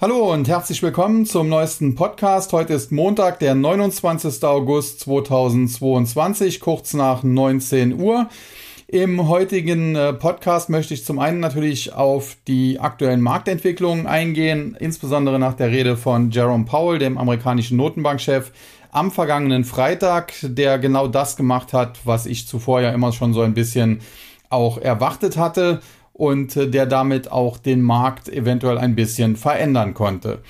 Hallo und herzlich willkommen zum neuesten Podcast. Heute ist Montag, der 29. August 2022, kurz nach 19 Uhr. Im heutigen äh, Podcast möchte ich zum einen natürlich auf die aktuellen Marktentwicklungen eingehen, insbesondere nach der Rede von Jerome Powell, dem amerikanischen Notenbankchef, am vergangenen Freitag, der genau das gemacht hat, was ich zuvor ja immer schon so ein bisschen auch erwartet hatte und äh, der damit auch den Markt eventuell ein bisschen verändern konnte.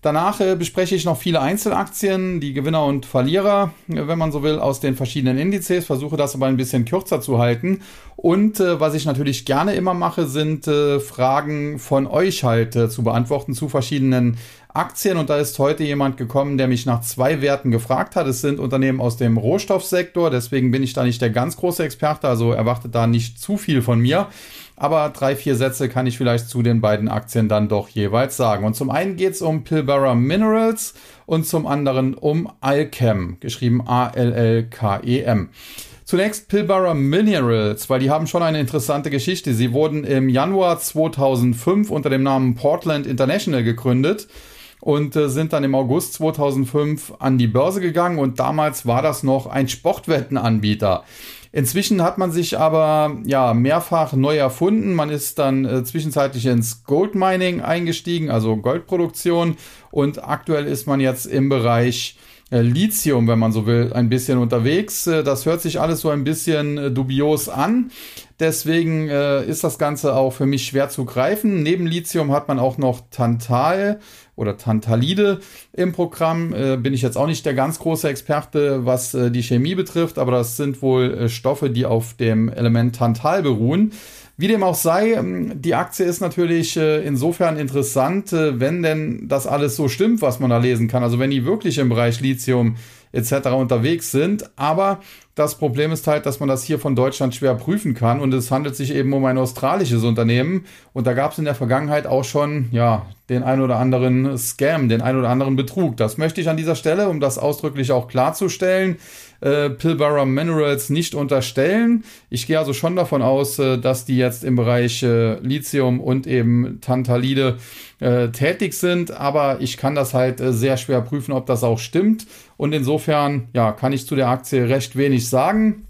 Danach äh, bespreche ich noch viele Einzelaktien, die Gewinner und Verlierer, äh, wenn man so will, aus den verschiedenen Indizes, versuche das aber ein bisschen kürzer zu halten. Und äh, was ich natürlich gerne immer mache, sind äh, Fragen von euch halt äh, zu beantworten zu verschiedenen Aktien. Und da ist heute jemand gekommen, der mich nach zwei Werten gefragt hat. Es sind Unternehmen aus dem Rohstoffsektor, deswegen bin ich da nicht der ganz große Experte, also erwartet da nicht zu viel von mir. Aber drei, vier Sätze kann ich vielleicht zu den beiden Aktien dann doch jeweils sagen. Und zum einen geht es um Pilbara Minerals und zum anderen um Alchem, geschrieben A-L-L-K-E-M. Zunächst Pilbara Minerals, weil die haben schon eine interessante Geschichte. Sie wurden im Januar 2005 unter dem Namen Portland International gegründet und äh, sind dann im August 2005 an die Börse gegangen und damals war das noch ein Sportwettenanbieter. Inzwischen hat man sich aber ja mehrfach neu erfunden. Man ist dann äh, zwischenzeitlich ins Goldmining eingestiegen, also Goldproduktion. Und aktuell ist man jetzt im Bereich äh, Lithium, wenn man so will, ein bisschen unterwegs. Äh, das hört sich alles so ein bisschen äh, dubios an. Deswegen äh, ist das Ganze auch für mich schwer zu greifen. Neben Lithium hat man auch noch Tantal oder Tantalide im Programm. Äh, bin ich jetzt auch nicht der ganz große Experte, was äh, die Chemie betrifft, aber das sind wohl äh, Stoffe, die auf dem Element Tantal beruhen. Wie dem auch sei, ähm, die Aktie ist natürlich äh, insofern interessant, äh, wenn denn das alles so stimmt, was man da lesen kann. Also wenn die wirklich im Bereich Lithium etc. unterwegs sind. Aber das Problem ist halt, dass man das hier von Deutschland schwer prüfen kann und es handelt sich eben um ein australisches Unternehmen und da gab es in der Vergangenheit auch schon ja den ein oder anderen Scam, den ein oder anderen Betrug. Das möchte ich an dieser Stelle, um das ausdrücklich auch klarzustellen, äh, Pilbara Minerals nicht unterstellen. Ich gehe also schon davon aus, äh, dass die jetzt im Bereich äh, Lithium und eben Tantalide tätig sind, aber ich kann das halt sehr schwer prüfen, ob das auch stimmt. Und insofern, ja, kann ich zu der Aktie recht wenig sagen.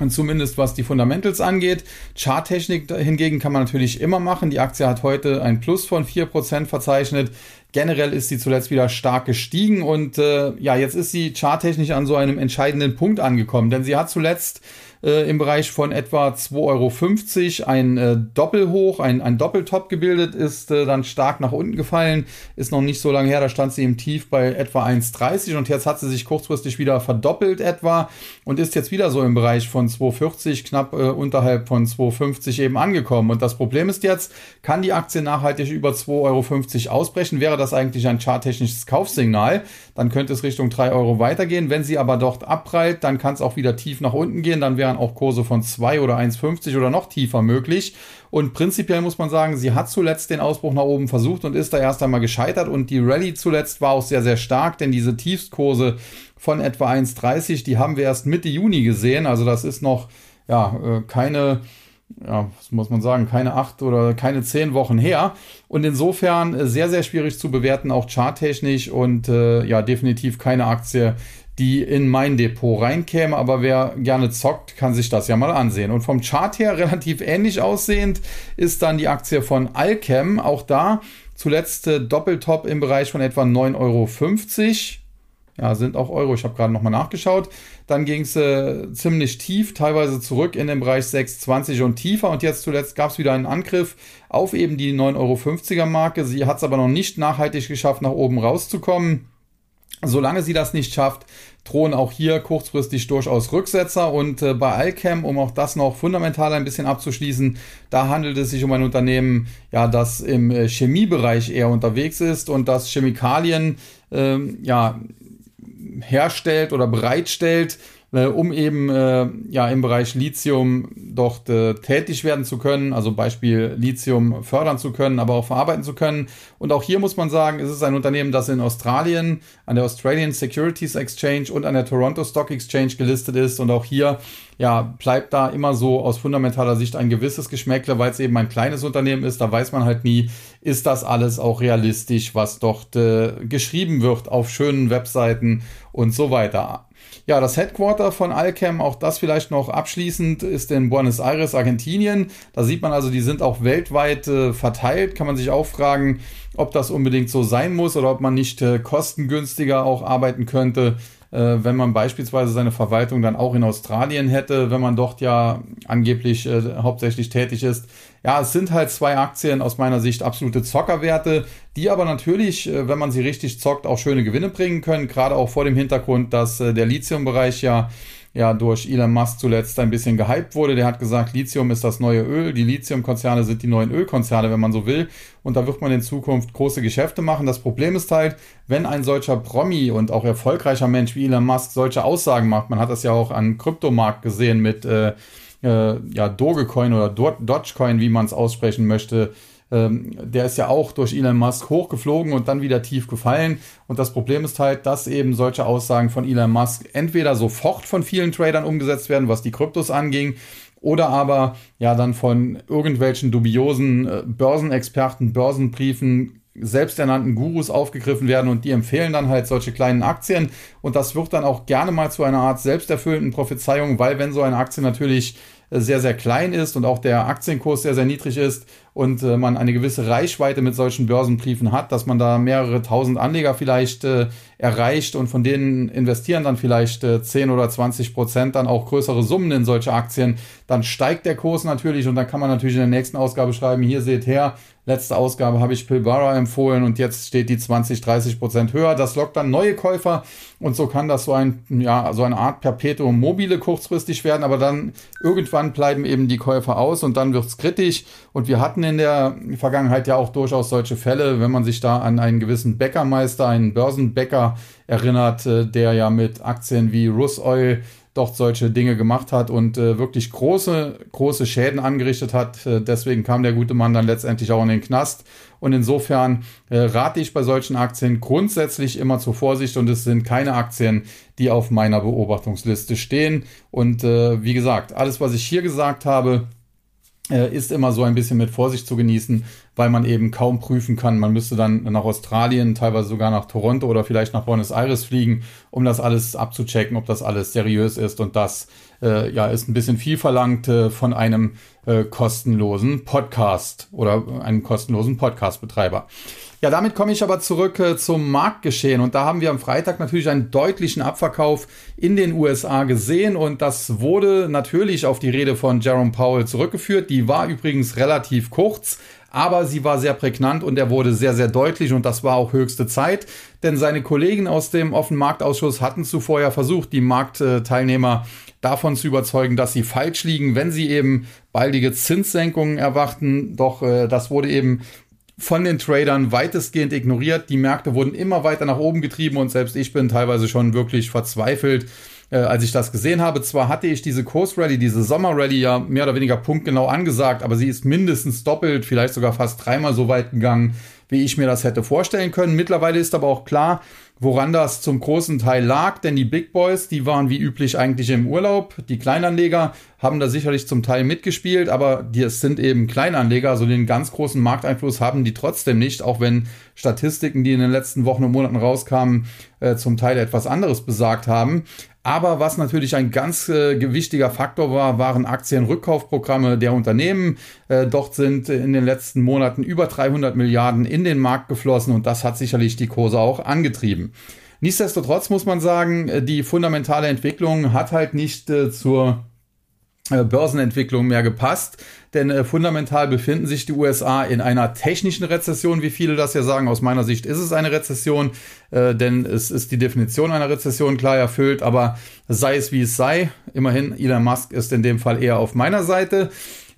Und zumindest was die Fundamentals angeht. Charttechnik hingegen kann man natürlich immer machen. Die Aktie hat heute ein Plus von 4% verzeichnet. Generell ist sie zuletzt wieder stark gestiegen und äh, ja, jetzt ist sie charttechnisch an so einem entscheidenden Punkt angekommen, denn sie hat zuletzt äh, im Bereich von etwa 2,50 Euro ein äh, Doppelhoch, ein, ein Doppeltop gebildet, ist äh, dann stark nach unten gefallen, ist noch nicht so lange her, da stand sie im Tief bei etwa 1,30 und jetzt hat sie sich kurzfristig wieder verdoppelt etwa und ist jetzt wieder so im Bereich von 2,40, knapp äh, unterhalb von 2,50 eben angekommen. Und das Problem ist jetzt, kann die Aktie nachhaltig über 2,50 Euro ausbrechen, wäre das eigentlich ein charttechnisches Kaufsignal, dann könnte es Richtung 3 Euro weitergehen. Wenn sie aber dort abprallt, dann kann es auch wieder tief nach unten gehen, dann wäre wären auch Kurse von 2 oder 1,50 oder noch tiefer möglich. Und prinzipiell muss man sagen, sie hat zuletzt den Ausbruch nach oben versucht und ist da erst einmal gescheitert. Und die Rallye zuletzt war auch sehr, sehr stark, denn diese Tiefstkurse von etwa 1,30, die haben wir erst Mitte Juni gesehen. Also das ist noch ja, äh, keine ja, was muss man sagen, keine acht oder keine zehn Wochen her. Und insofern äh, sehr, sehr schwierig zu bewerten, auch charttechnisch und äh, ja, definitiv keine Aktie, die in mein Depot reinkäme. Aber wer gerne zockt, kann sich das ja mal ansehen. Und vom Chart her relativ ähnlich aussehend ist dann die Aktie von Alchem. Auch da zuletzt äh, Doppeltop im Bereich von etwa 9,50 Euro. Ja, sind auch Euro. Ich habe gerade nochmal nachgeschaut. Dann ging es äh, ziemlich tief, teilweise zurück in den Bereich 6,20 und tiefer. Und jetzt zuletzt gab es wieder einen Angriff auf eben die 9,50 Euro Marke. Sie hat es aber noch nicht nachhaltig geschafft, nach oben rauszukommen. Solange sie das nicht schafft, drohen auch hier kurzfristig durchaus Rücksetzer. Und äh, bei Alchem, um auch das noch fundamental ein bisschen abzuschließen, da handelt es sich um ein Unternehmen, ja, das im äh, Chemiebereich eher unterwegs ist und das Chemikalien ähm, ja, herstellt oder bereitstellt äh, um eben äh, ja im Bereich Lithium dort äh, tätig werden zu können, also Beispiel Lithium fördern zu können, aber auch verarbeiten zu können. Und auch hier muss man sagen, es ist ein Unternehmen, das in Australien an der Australian Securities Exchange und an der Toronto Stock Exchange gelistet ist und auch hier ja, bleibt da immer so aus fundamentaler Sicht ein gewisses Geschmäckle, weil es eben ein kleines Unternehmen ist. Da weiß man halt nie, ist das alles auch realistisch, was dort äh, geschrieben wird auf schönen Webseiten und so weiter. Ja, das Headquarter von Alchem, auch das vielleicht noch abschließend, ist in Buenos Aires, Argentinien. Da sieht man also, die sind auch weltweit äh, verteilt. Kann man sich auch fragen, ob das unbedingt so sein muss oder ob man nicht äh, kostengünstiger auch arbeiten könnte wenn man beispielsweise seine Verwaltung dann auch in Australien hätte, wenn man dort ja angeblich äh, hauptsächlich tätig ist. Ja, es sind halt zwei Aktien aus meiner Sicht absolute Zockerwerte, die aber natürlich, äh, wenn man sie richtig zockt, auch schöne Gewinne bringen können, gerade auch vor dem Hintergrund, dass äh, der Lithium-Bereich ja ja durch Elon Musk zuletzt ein bisschen gehypt wurde. Der hat gesagt, Lithium ist das neue Öl, die Lithium-Konzerne sind die neuen Ölkonzerne, wenn man so will. Und da wird man in Zukunft große Geschäfte machen. Das Problem ist halt, wenn ein solcher Promi und auch erfolgreicher Mensch wie Elon Musk solche Aussagen macht, man hat das ja auch an Kryptomarkt gesehen mit äh, äh, ja, Dogecoin oder Dogecoin, wie man es aussprechen möchte, ähm, der ist ja auch durch Elon Musk hochgeflogen und dann wieder tief gefallen. Und das Problem ist halt, dass eben solche Aussagen von Elon Musk entweder sofort von vielen Tradern umgesetzt werden, was die Kryptos anging, oder aber ja dann von irgendwelchen dubiosen äh, Börsenexperten, Börsenbriefen, selbsternannten Gurus aufgegriffen werden und die empfehlen dann halt solche kleinen Aktien und das wird dann auch gerne mal zu einer Art selbsterfüllenden Prophezeiung, weil wenn so eine Aktie natürlich sehr, sehr klein ist und auch der Aktienkurs sehr, sehr niedrig ist und äh, man eine gewisse Reichweite mit solchen Börsenbriefen hat, dass man da mehrere tausend Anleger vielleicht äh, erreicht und von denen investieren dann vielleicht äh, 10 oder 20 Prozent dann auch größere Summen in solche Aktien, dann steigt der Kurs natürlich und dann kann man natürlich in der nächsten Ausgabe schreiben, hier seht her, letzte Ausgabe habe ich Pilbara empfohlen und jetzt steht die 20, 30 Prozent höher. Das lockt dann neue Käufer und so kann das so ein, ja, so eine Art Perpetuum mobile kurzfristig werden, aber dann irgendwann bleiben eben die Käufer aus und dann wird's kritisch und wir hatten in der Vergangenheit ja auch durchaus solche Fälle, wenn man sich da an einen gewissen Bäckermeister, einen Börsenbäcker erinnert, äh, der ja mit Aktien wie Russoil dort solche Dinge gemacht hat und äh, wirklich große, große Schäden angerichtet hat. Äh, deswegen kam der gute Mann dann letztendlich auch in den Knast. Und insofern äh, rate ich bei solchen Aktien grundsätzlich immer zur Vorsicht und es sind keine Aktien, die auf meiner Beobachtungsliste stehen. Und äh, wie gesagt, alles, was ich hier gesagt habe, ist immer so ein bisschen mit Vorsicht zu genießen, weil man eben kaum prüfen kann. Man müsste dann nach Australien, teilweise sogar nach Toronto oder vielleicht nach Buenos Aires fliegen, um das alles abzuchecken, ob das alles seriös ist. Und das äh, ja ist ein bisschen viel verlangt äh, von einem äh, kostenlosen Podcast oder einem kostenlosen Podcastbetreiber. Ja, damit komme ich aber zurück äh, zum Marktgeschehen. Und da haben wir am Freitag natürlich einen deutlichen Abverkauf in den USA gesehen. Und das wurde natürlich auf die Rede von Jerome Powell zurückgeführt. Die war übrigens relativ kurz. Aber sie war sehr prägnant und er wurde sehr, sehr deutlich und das war auch höchste Zeit, denn seine Kollegen aus dem Offenen Marktausschuss hatten zuvor ja versucht, die Marktteilnehmer davon zu überzeugen, dass sie falsch liegen, wenn sie eben baldige Zinssenkungen erwarten. Doch äh, das wurde eben von den Tradern weitestgehend ignoriert. Die Märkte wurden immer weiter nach oben getrieben und selbst ich bin teilweise schon wirklich verzweifelt, äh, als ich das gesehen habe. Zwar hatte ich diese Kursrally, diese Sommerrally ja mehr oder weniger punktgenau angesagt, aber sie ist mindestens doppelt, vielleicht sogar fast dreimal so weit gegangen, wie ich mir das hätte vorstellen können. Mittlerweile ist aber auch klar, woran das zum großen Teil lag, denn die Big Boys, die waren wie üblich eigentlich im Urlaub. Die Kleinanleger haben da sicherlich zum Teil mitgespielt, aber die, sind eben Kleinanleger, also den ganz großen Markteinfluss haben die trotzdem nicht, auch wenn Statistiken, die in den letzten Wochen und Monaten rauskamen, äh, zum Teil etwas anderes besagt haben. Aber was natürlich ein ganz äh, Faktor war, waren Aktienrückkaufprogramme der Unternehmen. Äh, dort sind in den letzten Monaten über 300 Milliarden in den Markt geflossen und das hat sicherlich die Kurse auch angetrieben. Nichtsdestotrotz muss man sagen, äh, die fundamentale Entwicklung hat halt nicht äh, zur äh, Börsenentwicklung mehr gepasst, denn äh, fundamental befinden sich die USA in einer technischen Rezession, wie viele das ja sagen. Aus meiner Sicht ist es eine Rezession, äh, denn es ist die Definition einer Rezession klar erfüllt, aber sei es wie es sei, immerhin Elon Musk ist in dem Fall eher auf meiner Seite.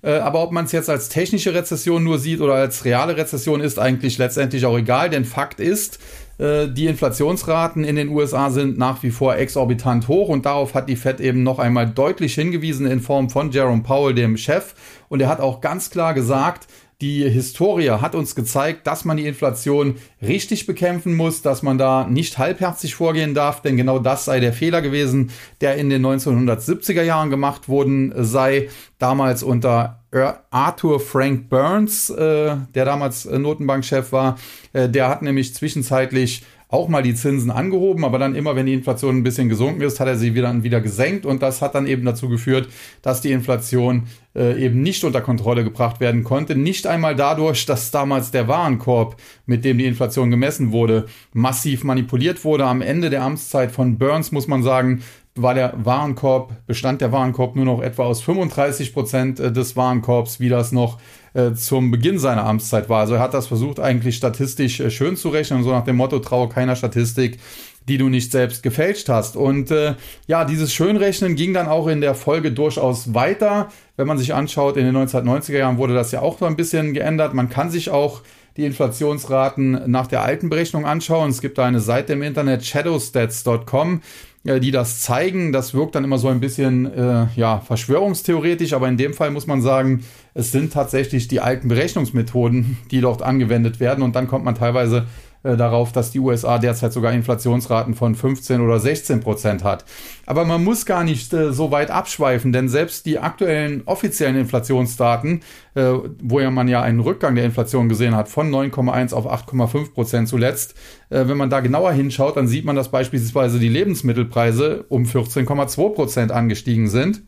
Äh, aber ob man es jetzt als technische Rezession nur sieht oder als reale Rezession, ist eigentlich letztendlich auch egal, denn Fakt ist, die Inflationsraten in den USA sind nach wie vor exorbitant hoch und darauf hat die Fed eben noch einmal deutlich hingewiesen in Form von Jerome Powell, dem Chef. Und er hat auch ganz klar gesagt, die Historie hat uns gezeigt, dass man die Inflation richtig bekämpfen muss, dass man da nicht halbherzig vorgehen darf, denn genau das sei der Fehler gewesen, der in den 1970er Jahren gemacht worden sei, damals unter Arthur Frank Burns, äh, der damals Notenbankchef war. Äh, der hat nämlich zwischenzeitlich auch mal die Zinsen angehoben, aber dann immer, wenn die Inflation ein bisschen gesunken ist, hat er sie wieder, wieder gesenkt und das hat dann eben dazu geführt, dass die Inflation äh, eben nicht unter Kontrolle gebracht werden konnte. Nicht einmal dadurch, dass damals der Warenkorb, mit dem die Inflation gemessen wurde, massiv manipuliert wurde. Am Ende der Amtszeit von Burns muss man sagen, war der Warenkorb, bestand der Warenkorb nur noch etwa aus 35 Prozent äh, des Warenkorbs, wie das noch äh, zum Beginn seiner Amtszeit war. Also er hat das versucht, eigentlich statistisch äh, schön zu rechnen, so nach dem Motto, traue keiner Statistik, die du nicht selbst gefälscht hast. Und äh, ja, dieses Schönrechnen ging dann auch in der Folge durchaus weiter. Wenn man sich anschaut, in den 1990er Jahren wurde das ja auch so ein bisschen geändert. Man kann sich auch die Inflationsraten nach der alten Berechnung anschauen. Es gibt da eine Seite im Internet, shadowstats.com die das zeigen. Das wirkt dann immer so ein bisschen äh, ja, verschwörungstheoretisch, aber in dem Fall muss man sagen, es sind tatsächlich die alten Berechnungsmethoden, die dort angewendet werden und dann kommt man teilweise äh, darauf, dass die USA derzeit sogar Inflationsraten von 15 oder 16 Prozent hat. Aber man muss gar nicht äh, so weit abschweifen, denn selbst die aktuellen offiziellen Inflationsdaten, äh, wo ja man ja einen Rückgang der Inflation gesehen hat von 9,1 auf 8,5 Prozent zuletzt, äh, wenn man da genauer hinschaut, dann sieht man, dass beispielsweise die Lebensmittelpreise um 14,2 Prozent angestiegen sind.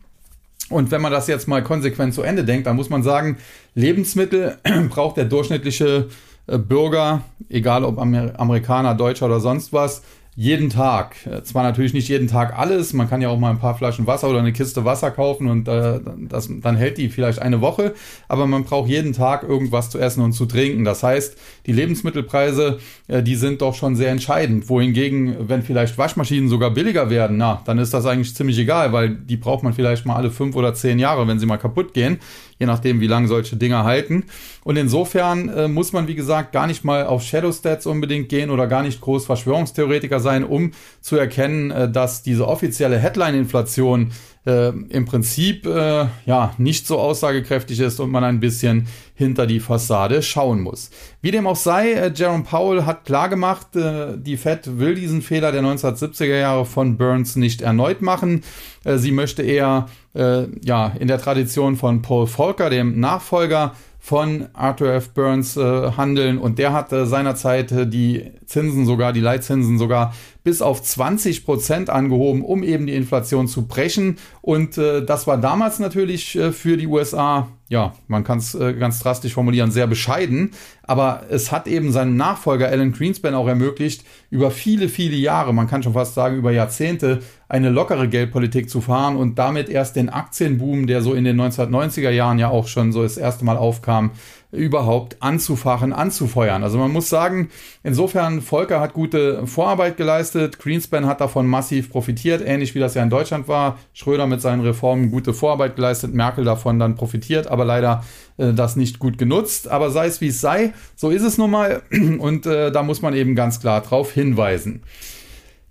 Und wenn man das jetzt mal konsequent zu Ende denkt, dann muss man sagen, Lebensmittel braucht der durchschnittliche Bürger, egal ob Amerikaner, Deutscher oder sonst was, jeden Tag. Äh, zwar natürlich nicht jeden Tag alles, man kann ja auch mal ein paar Flaschen Wasser oder eine Kiste Wasser kaufen und äh, das, dann hält die vielleicht eine Woche, aber man braucht jeden Tag irgendwas zu essen und zu trinken. Das heißt, die Lebensmittelpreise, äh, die sind doch schon sehr entscheidend. Wohingegen, wenn vielleicht Waschmaschinen sogar billiger werden, na, dann ist das eigentlich ziemlich egal, weil die braucht man vielleicht mal alle fünf oder zehn Jahre, wenn sie mal kaputt gehen je nachdem, wie lange solche Dinger halten. Und insofern äh, muss man, wie gesagt, gar nicht mal auf Shadow Stats unbedingt gehen oder gar nicht groß Verschwörungstheoretiker sein, um zu erkennen, äh, dass diese offizielle Headline-Inflation äh, im Prinzip äh, ja nicht so aussagekräftig ist und man ein bisschen hinter die Fassade schauen muss. Wie dem auch sei, äh, Jerome Powell hat klargemacht, äh, die Fed will diesen Fehler der 1970er Jahre von Burns nicht erneut machen. Äh, sie möchte eher äh, ja in der Tradition von Paul Volcker, dem Nachfolger von Arthur F. Burns handeln und der hat seinerzeit die Zinsen sogar, die Leitzinsen sogar bis auf 20 Prozent angehoben, um eben die Inflation zu brechen. Und äh, das war damals natürlich äh, für die USA, ja, man kann es äh, ganz drastisch formulieren, sehr bescheiden. Aber es hat eben seinen Nachfolger Alan Greenspan auch ermöglicht, über viele, viele Jahre, man kann schon fast sagen über Jahrzehnte, eine lockere Geldpolitik zu fahren und damit erst den Aktienboom, der so in den 1990er Jahren ja auch schon so das erste Mal aufkam, überhaupt anzufachen, anzufeuern. Also man muss sagen, insofern Volker hat gute Vorarbeit geleistet, Greenspan hat davon massiv profitiert, ähnlich wie das ja in Deutschland war. Schröder mit seinen Reformen gute Vorarbeit geleistet, Merkel davon dann profitiert, aber leider äh, das nicht gut genutzt. Aber sei es wie es sei, so ist es nun mal und äh, da muss man eben ganz klar drauf hinweisen.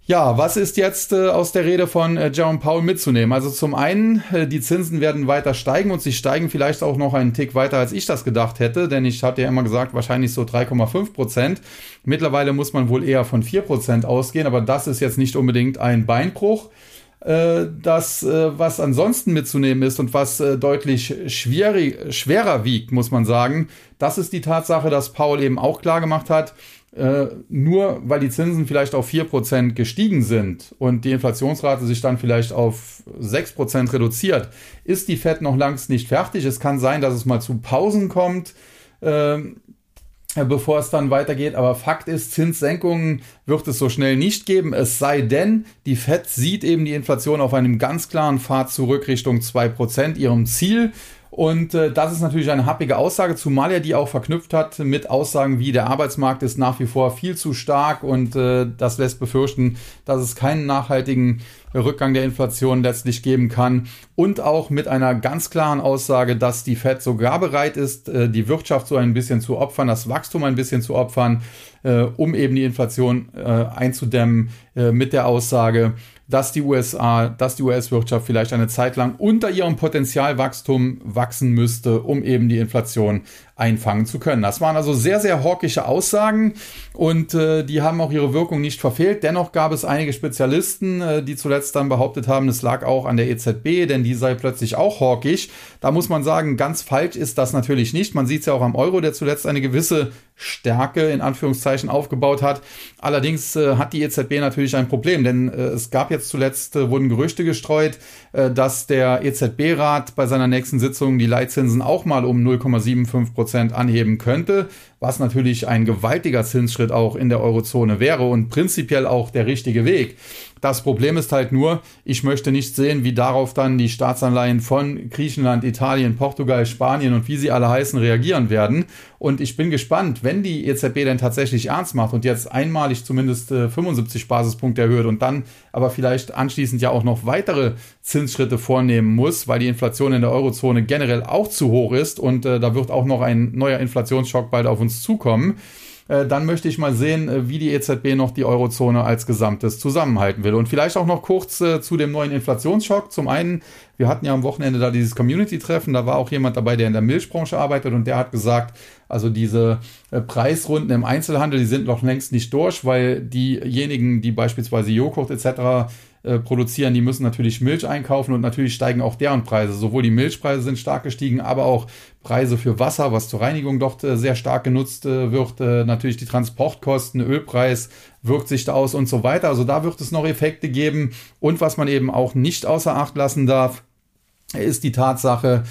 Ja, was ist jetzt äh, aus der Rede von äh, Jerome Powell mitzunehmen? Also zum einen, äh, die Zinsen werden weiter steigen und sie steigen vielleicht auch noch einen Tick weiter, als ich das gedacht hätte, denn ich hatte ja immer gesagt, wahrscheinlich so 3,5 Prozent. Mittlerweile muss man wohl eher von 4 Prozent ausgehen, aber das ist jetzt nicht unbedingt ein Beinbruch. Äh, das, äh, was ansonsten mitzunehmen ist und was äh, deutlich schwierig, schwerer wiegt, muss man sagen, das ist die Tatsache, dass Paul eben auch klar gemacht hat, nur weil die Zinsen vielleicht auf 4% gestiegen sind und die Inflationsrate sich dann vielleicht auf 6% reduziert, ist die Fed noch längst nicht fertig. Es kann sein, dass es mal zu Pausen kommt, äh, bevor es dann weitergeht. Aber Fakt ist, Zinssenkungen wird es so schnell nicht geben. Es sei denn, die Fed sieht eben die Inflation auf einem ganz klaren Pfad zurück Richtung 2%, ihrem Ziel. Und äh, das ist natürlich eine happige Aussage, zumal er die auch verknüpft hat mit Aussagen wie der Arbeitsmarkt ist nach wie vor viel zu stark und äh, das lässt befürchten, dass es keinen nachhaltigen Rückgang der Inflation letztlich geben kann. Und auch mit einer ganz klaren Aussage, dass die Fed sogar bereit ist, äh, die Wirtschaft so ein bisschen zu opfern, das Wachstum ein bisschen zu opfern, äh, um eben die Inflation äh, einzudämmen mit der Aussage, dass die USA, dass die US-Wirtschaft vielleicht eine Zeit lang unter ihrem Potenzialwachstum wachsen müsste, um eben die Inflation einfangen zu können. Das waren also sehr, sehr hawkische Aussagen und äh, die haben auch ihre Wirkung nicht verfehlt. Dennoch gab es einige Spezialisten, äh, die zuletzt dann behauptet haben, es lag auch an der EZB, denn die sei plötzlich auch hawkisch. Da muss man sagen, ganz falsch ist das natürlich nicht. Man sieht es ja auch am Euro, der zuletzt eine gewisse Stärke in Anführungszeichen aufgebaut hat. Allerdings äh, hat die EZB natürlich ein Problem, denn äh, es gab jetzt zuletzt, äh, wurden Gerüchte gestreut, äh, dass der EZB-Rat bei seiner nächsten Sitzung die Leitzinsen auch mal um 0,75 Prozent anheben könnte, was natürlich ein gewaltiger Zinsschritt auch in der Eurozone wäre und prinzipiell auch der richtige Weg. Das Problem ist halt nur, ich möchte nicht sehen, wie darauf dann die Staatsanleihen von Griechenland, Italien, Portugal, Spanien und wie sie alle heißen reagieren werden. Und ich bin gespannt, wenn die EZB denn tatsächlich ernst macht und jetzt einmalig zumindest 75 äh, Basispunkte erhöht und dann aber vielleicht anschließend ja auch noch weitere Zinsschritte vornehmen muss, weil die Inflation in der Eurozone generell auch zu hoch ist und äh, da wird auch noch ein neuer Inflationsschock bald auf uns zukommen äh, dann möchte ich mal sehen, äh, wie die EZB noch die Eurozone als Gesamtes zusammenhalten will. Und vielleicht auch noch kurz äh, zu dem neuen Inflationsschock. Zum einen, wir hatten ja am Wochenende da dieses Community-Treffen, da war auch jemand dabei, der in der Milchbranche arbeitet und der hat gesagt, also diese Preisrunden im Einzelhandel, die sind noch längst nicht durch, weil diejenigen, die beispielsweise Joghurt etc äh, produzieren, die müssen natürlich Milch einkaufen und natürlich steigen auch deren Preise. Sowohl die Milchpreise sind stark gestiegen, aber auch Preise für Wasser, was zur Reinigung dort äh, sehr stark genutzt äh, wird. Äh, natürlich die Transportkosten, Ölpreis wirkt sich da aus und so weiter. Also da wird es noch Effekte geben. Und was man eben auch nicht außer Acht lassen darf, ist die Tatsache,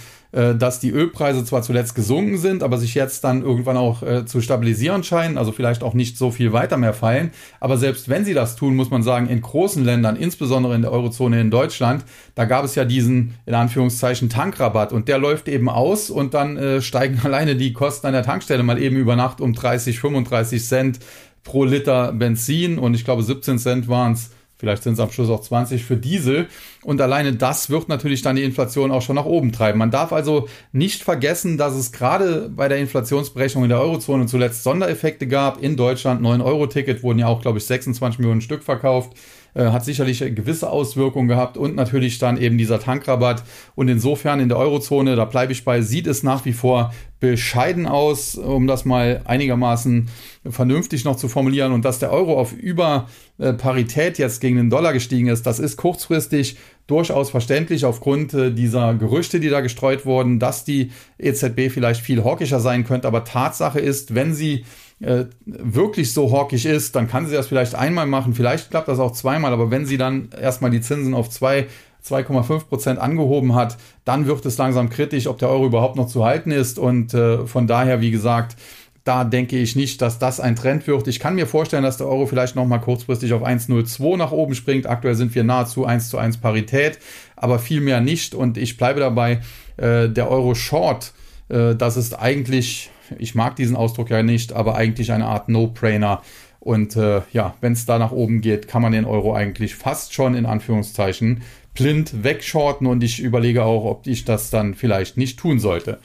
dass die Ölpreise zwar zuletzt gesunken sind, aber sich jetzt dann irgendwann auch äh, zu stabilisieren scheinen, also vielleicht auch nicht so viel weiter mehr fallen. Aber selbst wenn sie das tun, muss man sagen, in großen Ländern, insbesondere in der Eurozone in Deutschland, da gab es ja diesen, in Anführungszeichen, Tankrabatt und der läuft eben aus und dann äh, steigen alleine die Kosten an der Tankstelle mal eben über Nacht um 30, 35 Cent pro Liter Benzin und ich glaube 17 Cent waren es Vielleicht sind es am Schluss auch 20 für Diesel. Und alleine das wird natürlich dann die Inflation auch schon nach oben treiben. Man darf also nicht vergessen, dass es gerade bei der Inflationsberechnung in der Eurozone zuletzt Sondereffekte gab. In Deutschland 9-Euro-Ticket wurden ja auch, glaube ich, 26 Millionen Stück verkauft. Äh, hat sicherlich gewisse Auswirkungen gehabt und natürlich dann eben dieser Tankrabatt. Und insofern in der Eurozone, da bleibe ich bei, sieht es nach wie vor bescheiden aus, um das mal einigermaßen vernünftig noch zu formulieren. Und dass der Euro auf über äh, Parität jetzt gegen den Dollar gestiegen ist, das ist kurzfristig durchaus verständlich aufgrund äh, dieser Gerüchte, die da gestreut wurden, dass die EZB vielleicht viel hawkischer sein könnte. Aber Tatsache ist, wenn sie äh, wirklich so hawkisch ist, dann kann sie das vielleicht einmal machen, vielleicht klappt das auch zweimal, aber wenn sie dann erstmal die Zinsen auf zwei 2,5 Prozent angehoben hat, dann wird es langsam kritisch, ob der Euro überhaupt noch zu halten ist. Und äh, von daher, wie gesagt, da denke ich nicht, dass das ein Trend wird. Ich kann mir vorstellen, dass der Euro vielleicht noch mal kurzfristig auf 1,02 nach oben springt. Aktuell sind wir nahezu 1 zu 1 Parität, aber viel mehr nicht. Und ich bleibe dabei, äh, der Euro Short, äh, das ist eigentlich ich mag diesen Ausdruck ja nicht, aber eigentlich eine Art No-Brainer. Und äh, ja, wenn es da nach oben geht, kann man den Euro eigentlich fast schon in Anführungszeichen blind wegshorten und ich überlege auch, ob ich das dann vielleicht nicht tun sollte.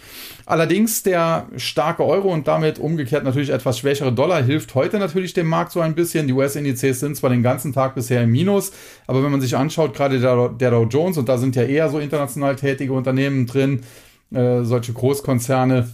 Allerdings der starke Euro und damit umgekehrt natürlich etwas schwächere Dollar hilft heute natürlich dem Markt so ein bisschen. Die US-Indizes sind zwar den ganzen Tag bisher im Minus, aber wenn man sich anschaut, gerade der, der Dow Jones, und da sind ja eher so international tätige Unternehmen drin, äh, solche Großkonzerne,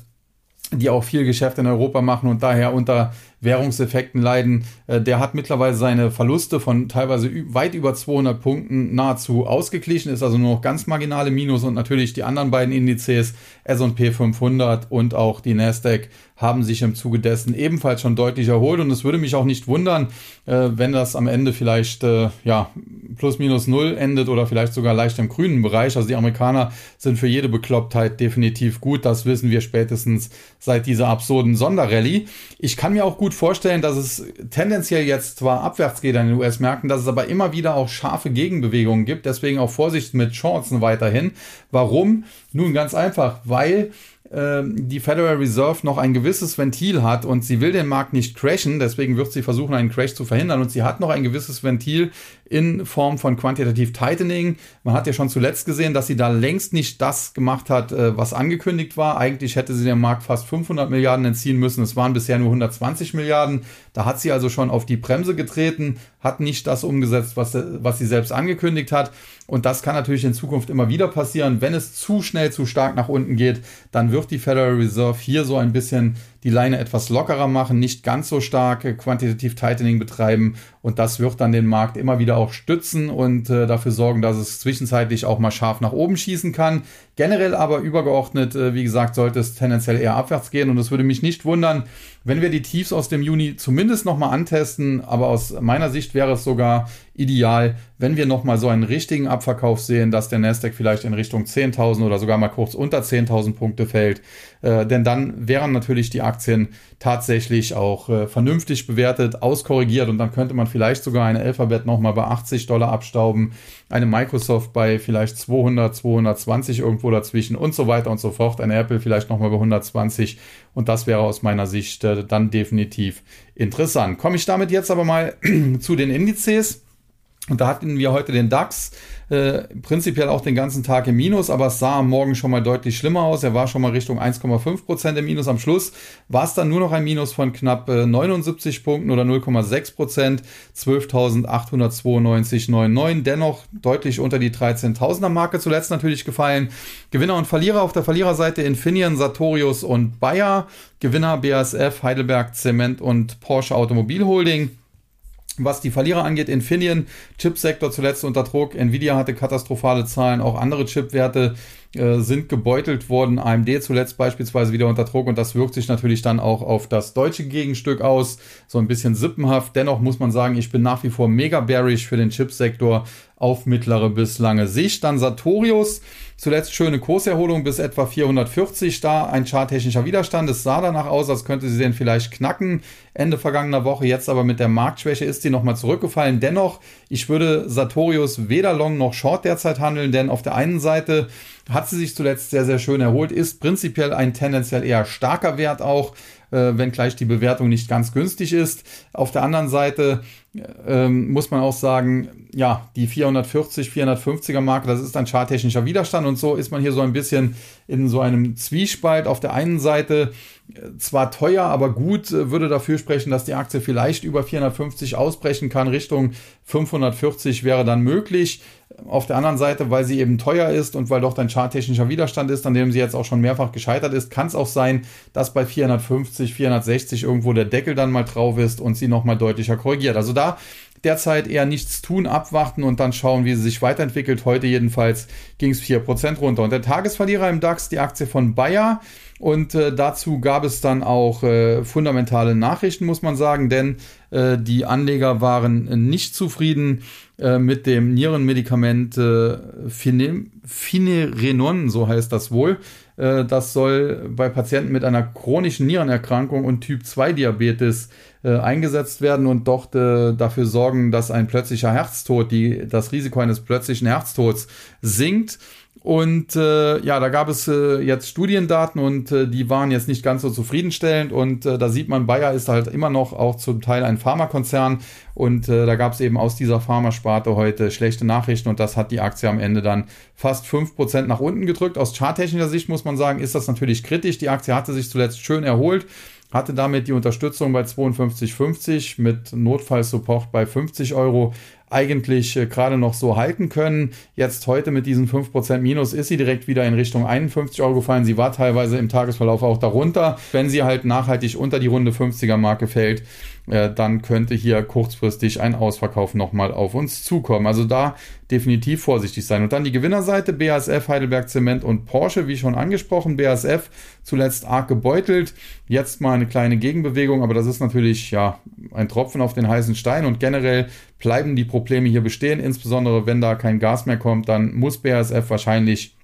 die auch viel Geschäft in Europa machen und daher unter Währungseffekten leiden. Äh, der hat mittlerweile seine Verluste von teilweise weit über 200 Punkten nahezu ausgeglichen, ist also nur noch ganz marginale Minus und natürlich die anderen beiden Indizes, S&P 500 und auch die Nasdaq, haben sich im Zuge dessen ebenfalls schon deutlich erholt und es würde mich auch nicht wundern, äh, wenn das am Ende vielleicht äh, ja plus minus null endet oder vielleicht sogar leicht im grünen Bereich. Also die Amerikaner sind für jede Beklopptheit definitiv gut. Das wissen wir spätestens seit dieser absurden Sonderrallye. Ich kann mir auch gut vorstellen, dass es tendenziell jetzt zwar abwärts geht an den US-Märkten, dass es aber immer wieder auch scharfe Gegenbewegungen gibt. Deswegen auch Vorsicht mit Shorts weiterhin. Warum? Nun ganz einfach, weil die Federal Reserve noch ein gewisses Ventil hat und sie will den Markt nicht crashen, deswegen wird sie versuchen, einen Crash zu verhindern und sie hat noch ein gewisses Ventil in Form von Quantitative Tightening. Man hat ja schon zuletzt gesehen, dass sie da längst nicht das gemacht hat, äh, was angekündigt war. Eigentlich hätte sie dem Markt fast 500 Milliarden entziehen müssen. Es waren bisher nur 120 Milliarden. Da hat sie also schon auf die Bremse getreten, hat nicht das umgesetzt, was, was sie selbst angekündigt hat. Und das kann natürlich in Zukunft immer wieder passieren. Wenn es zu schnell, zu stark nach unten geht, dann wird die Federal Reserve hier so ein bisschen die Leine etwas lockerer machen, nicht ganz so stark Quantitative Tightening betreiben und das wird dann den Markt immer wieder auch stützen und äh, dafür sorgen, dass es zwischenzeitlich auch mal scharf nach oben schießen kann. Generell aber übergeordnet, äh, wie gesagt, sollte es tendenziell eher abwärts gehen und es würde mich nicht wundern, wenn wir die Tiefs aus dem Juni zumindest nochmal antesten, aber aus meiner Sicht wäre es sogar ideal, wenn wir nochmal so einen richtigen Abverkauf sehen, dass der Nasdaq vielleicht in Richtung 10.000 oder sogar mal kurz unter 10.000 Punkte fällt. Äh, denn dann wären natürlich die Aktien tatsächlich auch äh, vernünftig bewertet, auskorrigiert und dann könnte man vielleicht sogar eine Alphabet nochmal bei 80 Dollar abstauben, eine Microsoft bei vielleicht 200, 220 irgendwo dazwischen und so weiter und so fort, eine Apple vielleicht nochmal bei 120 und das wäre aus meiner Sicht äh, dann definitiv interessant. Komme ich damit jetzt aber mal zu den Indizes. Und da hatten wir heute den DAX, äh, prinzipiell auch den ganzen Tag im Minus, aber es sah am Morgen schon mal deutlich schlimmer aus. Er war schon mal Richtung 1,5 Prozent im Minus. Am Schluss war es dann nur noch ein Minus von knapp äh, 79 Punkten oder 0,6 Prozent, 12.892,99. Dennoch deutlich unter die 13.000er Marke zuletzt natürlich gefallen. Gewinner und Verlierer auf der Verliererseite Infineon, Sartorius und Bayer. Gewinner BASF, Heidelberg Zement und Porsche Automobil Holding. Was die Verlierer angeht, Infineon, Chipsektor zuletzt unter Druck, Nvidia hatte katastrophale Zahlen, auch andere Chipwerte äh, sind gebeutelt worden, AMD zuletzt beispielsweise wieder unter Druck und das wirkt sich natürlich dann auch auf das deutsche Gegenstück aus, so ein bisschen sippenhaft. Dennoch muss man sagen, ich bin nach wie vor mega bearish für den Chipsektor auf mittlere bis lange Sicht. Dann Sartorius, zuletzt schöne Kurserholung bis etwa 440, da ein charttechnischer Widerstand. Es sah danach aus, als könnte sie den vielleicht knacken. Ende vergangener Woche, jetzt aber mit der Marktschwäche ist sie nochmal zurückgefallen. Dennoch, ich würde Sartorius weder long noch short derzeit handeln, denn auf der einen Seite hat sie sich zuletzt sehr, sehr schön erholt, ist prinzipiell ein tendenziell eher starker Wert auch äh, wenngleich die Bewertung nicht ganz günstig ist. Auf der anderen Seite ähm, muss man auch sagen, ja, die 440, 450er Marke, das ist ein charttechnischer Widerstand und so ist man hier so ein bisschen in so einem Zwiespalt. Auf der einen Seite äh, zwar teuer, aber gut, äh, würde dafür sprechen, dass die Aktie vielleicht über 450 ausbrechen kann. Richtung 540 wäre dann möglich. Auf der anderen Seite, weil sie eben teuer ist und weil doch ein charttechnischer Widerstand ist, an dem sie jetzt auch schon mehrfach gescheitert ist, kann es auch sein, dass bei 450, 460 irgendwo der Deckel dann mal drauf ist und sie nochmal deutlicher korrigiert. Also da derzeit eher nichts tun, abwarten und dann schauen, wie sie sich weiterentwickelt. Heute jedenfalls ging es 4% runter. Und der Tagesverlierer im DAX, die Aktie von Bayer. Und äh, dazu gab es dann auch äh, fundamentale Nachrichten, muss man sagen, denn äh, die Anleger waren nicht zufrieden äh, mit dem Nierenmedikament äh, Finerenon, so heißt das wohl. Äh, das soll bei Patienten mit einer chronischen Nierenerkrankung und Typ 2 Diabetes äh, eingesetzt werden und dort äh, dafür sorgen, dass ein plötzlicher Herztod, die, das Risiko eines plötzlichen Herztods sinkt. Und äh, ja, da gab es äh, jetzt Studiendaten und äh, die waren jetzt nicht ganz so zufriedenstellend. Und äh, da sieht man, Bayer ist halt immer noch auch zum Teil ein Pharmakonzern. Und äh, da gab es eben aus dieser Pharmasparte heute schlechte Nachrichten und das hat die Aktie am Ende dann fast fünf Prozent nach unten gedrückt. Aus charttechnischer Sicht muss man sagen, ist das natürlich kritisch. Die Aktie hatte sich zuletzt schön erholt hatte damit die Unterstützung bei 52,50 mit Notfallsupport bei 50 Euro eigentlich äh, gerade noch so halten können. Jetzt heute mit diesen 5% Minus ist sie direkt wieder in Richtung 51 Euro gefallen. Sie war teilweise im Tagesverlauf auch darunter. Wenn sie halt nachhaltig unter die Runde 50er Marke fällt, äh, dann könnte hier kurzfristig ein Ausverkauf nochmal auf uns zukommen. Also da definitiv vorsichtig sein. Und dann die Gewinnerseite BASF, Heidelberg Zement und Porsche, wie schon angesprochen. BASF zuletzt arg gebeutelt. Jetzt mal eine kleine Gegenbewegung, aber das ist natürlich ja ein Tropfen auf den heißen Stein und generell bleiben die Probleme hier bestehen. Insbesondere wenn da kein Gas mehr kommt, dann muss BASF wahrscheinlich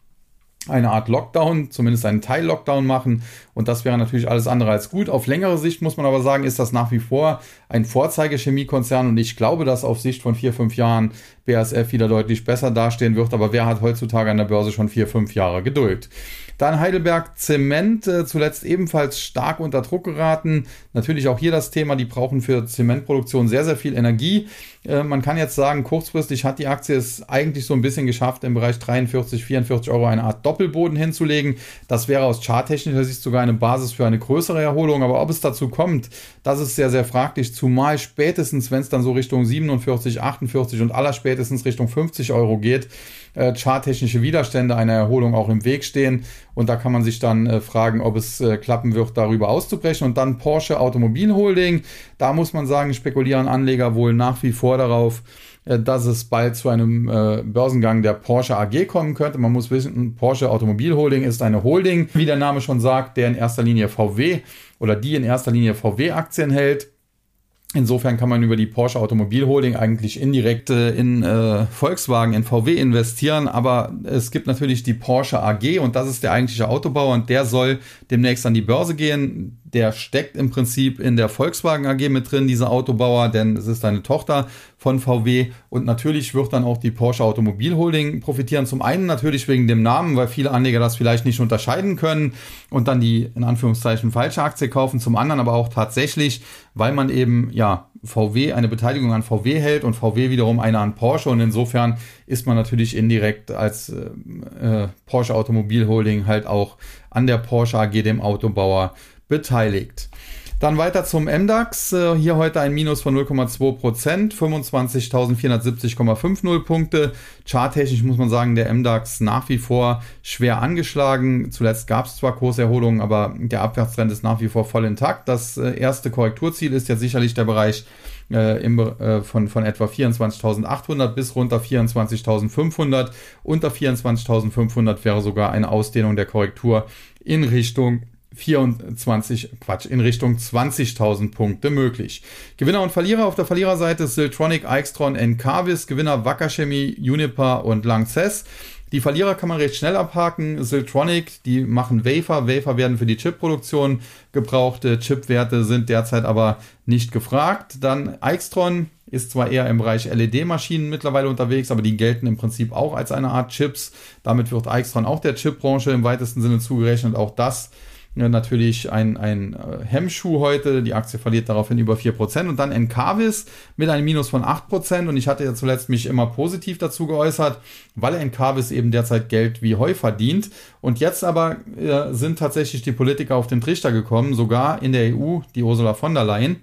eine Art Lockdown, zumindest einen Teil-Lockdown machen. Und das wäre natürlich alles andere als gut. Auf längere Sicht muss man aber sagen, ist das nach wie vor ein Vorzeigechemiekonzern. Und ich glaube, dass auf Sicht von vier, fünf Jahren BASF wieder deutlich besser dastehen wird. Aber wer hat heutzutage an der Börse schon vier, fünf Jahre Geduld? Dann Heidelberg Zement, äh, zuletzt ebenfalls stark unter Druck geraten. Natürlich auch hier das Thema, die brauchen für Zementproduktion sehr, sehr viel Energie. Äh, man kann jetzt sagen, kurzfristig hat die Aktie es eigentlich so ein bisschen geschafft, im Bereich 43, 44 Euro eine Art Doppelboden hinzulegen. Das wäre aus charttechnischer Sicht sogar eine Basis für eine größere Erholung. Aber ob es dazu kommt, das ist sehr, sehr fraglich. Zumal spätestens, wenn es dann so Richtung 47, 48 und allerspätestens Richtung 50 Euro geht, äh, charttechnische Widerstände einer Erholung auch im Weg stehen. Und da kann man sich dann äh, fragen, ob es äh, klappen wird, darüber auszubrechen. Und dann Porsche Automobil Holding. Da muss man sagen, spekulieren Anleger wohl nach wie vor darauf, äh, dass es bald zu einem äh, Börsengang der Porsche AG kommen könnte. Man muss wissen, Porsche Automobil Holding ist eine Holding, wie der Name schon sagt, der in erster Linie VW oder die in erster Linie VW-Aktien hält. Insofern kann man über die Porsche Automobil Holding eigentlich indirekt äh, in äh, Volkswagen, in VW investieren, aber es gibt natürlich die Porsche AG und das ist der eigentliche Autobauer und der soll demnächst an die Börse gehen der steckt im Prinzip in der Volkswagen AG mit drin, dieser Autobauer, denn es ist eine Tochter von VW und natürlich wird dann auch die Porsche Automobil Holding profitieren. Zum einen natürlich wegen dem Namen, weil viele Anleger das vielleicht nicht unterscheiden können und dann die in Anführungszeichen falsche Aktie kaufen. Zum anderen aber auch tatsächlich, weil man eben ja VW eine Beteiligung an VW hält und VW wiederum eine an Porsche und insofern ist man natürlich indirekt als äh, äh Porsche Automobil Holding halt auch an der Porsche AG, dem Autobauer, beteiligt. Dann weiter zum MDAX. Äh, hier heute ein Minus von 0,2 Prozent, 25.470,50 Punkte. Charttechnisch muss man sagen, der MDAX nach wie vor schwer angeschlagen. Zuletzt gab es zwar Kurserholungen, aber der Abwärtstrend ist nach wie vor voll intakt. Das äh, erste Korrekturziel ist ja sicherlich der Bereich äh, von, von etwa 24.800 bis runter 24.500. Unter 24.500 wäre sogar eine Ausdehnung der Korrektur in Richtung 24, Quatsch, in Richtung 20.000 Punkte möglich. Gewinner und Verlierer auf der Verliererseite Siltronic, Aixtron, Encarvis, Gewinner Wacker Chemie, Uniper und Lanxess. Die Verlierer kann man recht schnell abhaken. Siltronic, die machen Wafer. Wafer werden für die Chipproduktion gebraucht. Chipwerte sind derzeit aber nicht gefragt. Dann Aixtron ist zwar eher im Bereich LED-Maschinen mittlerweile unterwegs, aber die gelten im Prinzip auch als eine Art Chips. Damit wird Aixtron auch der Chipbranche im weitesten Sinne zugerechnet. Auch das natürlich ein, ein äh, Hemmschuh heute. Die Aktie verliert daraufhin über 4%. Und dann Encarvis mit einem Minus von 8%. Und ich hatte ja zuletzt mich immer positiv dazu geäußert, weil Encarvis eben derzeit Geld wie Heu verdient. Und jetzt aber äh, sind tatsächlich die Politiker auf den Trichter gekommen, sogar in der EU, die Ursula von der Leyen.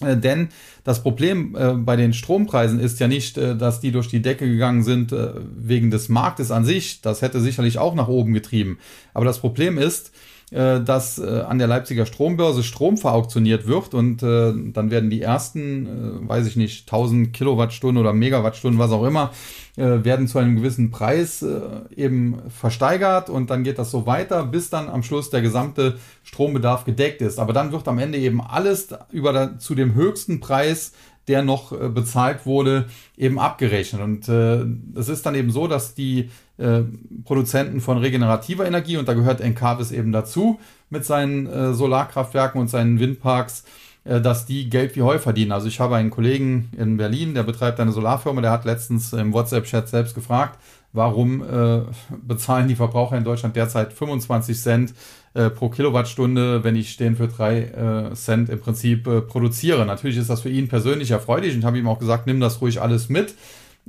Äh, denn das Problem äh, bei den Strompreisen ist ja nicht, äh, dass die durch die Decke gegangen sind äh, wegen des Marktes an sich. Das hätte sicherlich auch nach oben getrieben. Aber das Problem ist, dass äh, an der Leipziger Strombörse Strom verauktioniert wird und äh, dann werden die ersten, äh, weiß ich nicht, 1000 Kilowattstunden oder Megawattstunden, was auch immer, äh, werden zu einem gewissen Preis äh, eben versteigert und dann geht das so weiter, bis dann am Schluss der gesamte Strombedarf gedeckt ist. Aber dann wird am Ende eben alles über zu dem höchsten Preis der noch äh, bezahlt wurde, eben abgerechnet. Und äh, es ist dann eben so, dass die äh, Produzenten von regenerativer Energie, und da gehört Encarvis eben dazu, mit seinen äh, Solarkraftwerken und seinen Windparks, äh, dass die Geld wie Heu verdienen. Also ich habe einen Kollegen in Berlin, der betreibt eine Solarfirma, der hat letztens im WhatsApp-Chat selbst gefragt, warum äh, bezahlen die Verbraucher in Deutschland derzeit 25 Cent äh, pro Kilowattstunde, wenn ich den für drei äh, Cent im Prinzip äh, produziere. Natürlich ist das für ihn persönlich erfreulich und habe ihm auch gesagt, nimm das ruhig alles mit.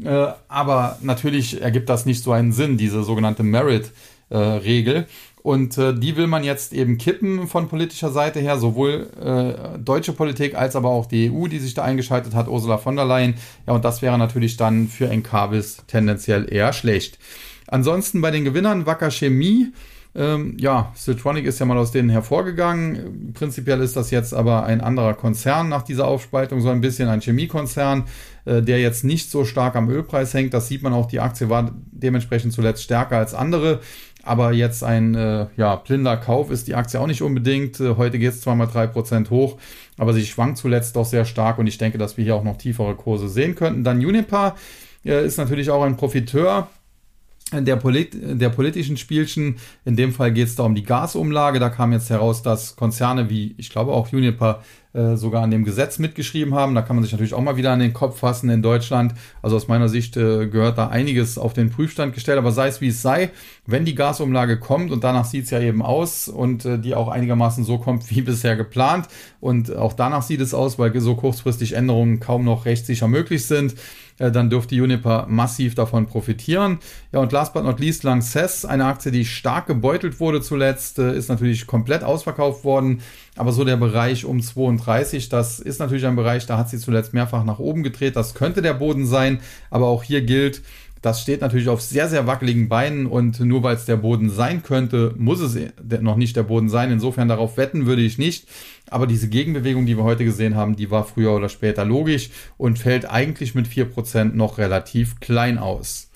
Äh, aber natürlich ergibt das nicht so einen Sinn, diese sogenannte Merit-Regel. Und äh, die will man jetzt eben kippen von politischer Seite her, sowohl äh, deutsche Politik als aber auch die EU, die sich da eingeschaltet hat, Ursula von der Leyen. Ja, und das wäre natürlich dann für Encarvis tendenziell eher schlecht. Ansonsten bei den Gewinnern Wacker Chemie ähm, ja, Siltronic ist ja mal aus denen hervorgegangen. Prinzipiell ist das jetzt aber ein anderer Konzern nach dieser Aufspaltung, so ein bisschen ein Chemiekonzern, äh, der jetzt nicht so stark am Ölpreis hängt. Das sieht man auch, die Aktie war dementsprechend zuletzt stärker als andere. Aber jetzt ein äh, ja, blinder Kauf ist die Aktie auch nicht unbedingt. Äh, heute geht es zwar mal 3% hoch, aber sie schwankt zuletzt doch sehr stark und ich denke, dass wir hier auch noch tiefere Kurse sehen könnten. Dann Unipa äh, ist natürlich auch ein Profiteur der, Polit der politischen Spielchen. In dem Fall geht es da um die Gasumlage. Da kam jetzt heraus, dass Konzerne wie, ich glaube auch Uniper, äh, sogar an dem Gesetz mitgeschrieben haben. Da kann man sich natürlich auch mal wieder an den Kopf fassen in Deutschland. Also aus meiner Sicht äh, gehört da einiges auf den Prüfstand gestellt, aber sei es wie es sei, wenn die Gasumlage kommt und danach sieht es ja eben aus und äh, die auch einigermaßen so kommt wie bisher geplant und auch danach sieht es aus, weil so kurzfristig Änderungen kaum noch rechtssicher möglich sind, äh, dann dürfte Juniper massiv davon profitieren. Ja, und last but not least Lanxess, eine Aktie, die stark gebeutelt wurde zuletzt, äh, ist natürlich komplett ausverkauft worden. Aber so der Bereich um 32, das ist natürlich ein Bereich, da hat sie zuletzt mehrfach nach oben gedreht. Das könnte der Boden sein. Aber auch hier gilt, das steht natürlich auf sehr, sehr wackeligen Beinen und nur weil es der Boden sein könnte, muss es noch nicht der Boden sein. Insofern darauf wetten würde ich nicht. Aber diese Gegenbewegung, die wir heute gesehen haben, die war früher oder später logisch und fällt eigentlich mit 4% noch relativ klein aus.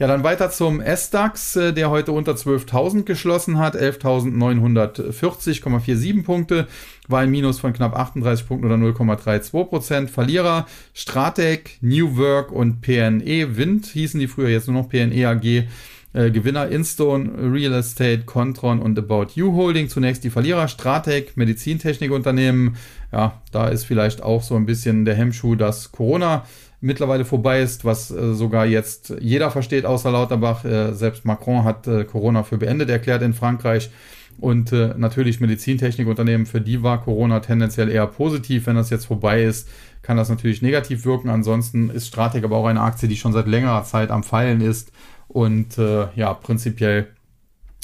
Ja, dann weiter zum S-DAX, äh, der heute unter 12.000 geschlossen hat, 11.940,47 Punkte, war ein Minus von knapp 38 Punkten oder 0,32 Prozent. Verlierer Stratec, New Work und PNE Wind hießen die früher, jetzt nur noch PNE AG. Äh, Gewinner Instone, Real Estate, Contron und About You Holding. Zunächst die Verlierer Stratec, Medizintechnikunternehmen. Ja, da ist vielleicht auch so ein bisschen der Hemmschuh, dass Corona mittlerweile vorbei ist, was äh, sogar jetzt jeder versteht außer Lauterbach. Äh, selbst Macron hat äh, Corona für beendet erklärt in Frankreich. Und äh, natürlich Medizintechnikunternehmen, für die war Corona tendenziell eher positiv. Wenn das jetzt vorbei ist, kann das natürlich negativ wirken. Ansonsten ist Strateg aber auch eine Aktie, die schon seit längerer Zeit am Fallen ist und äh, ja, prinzipiell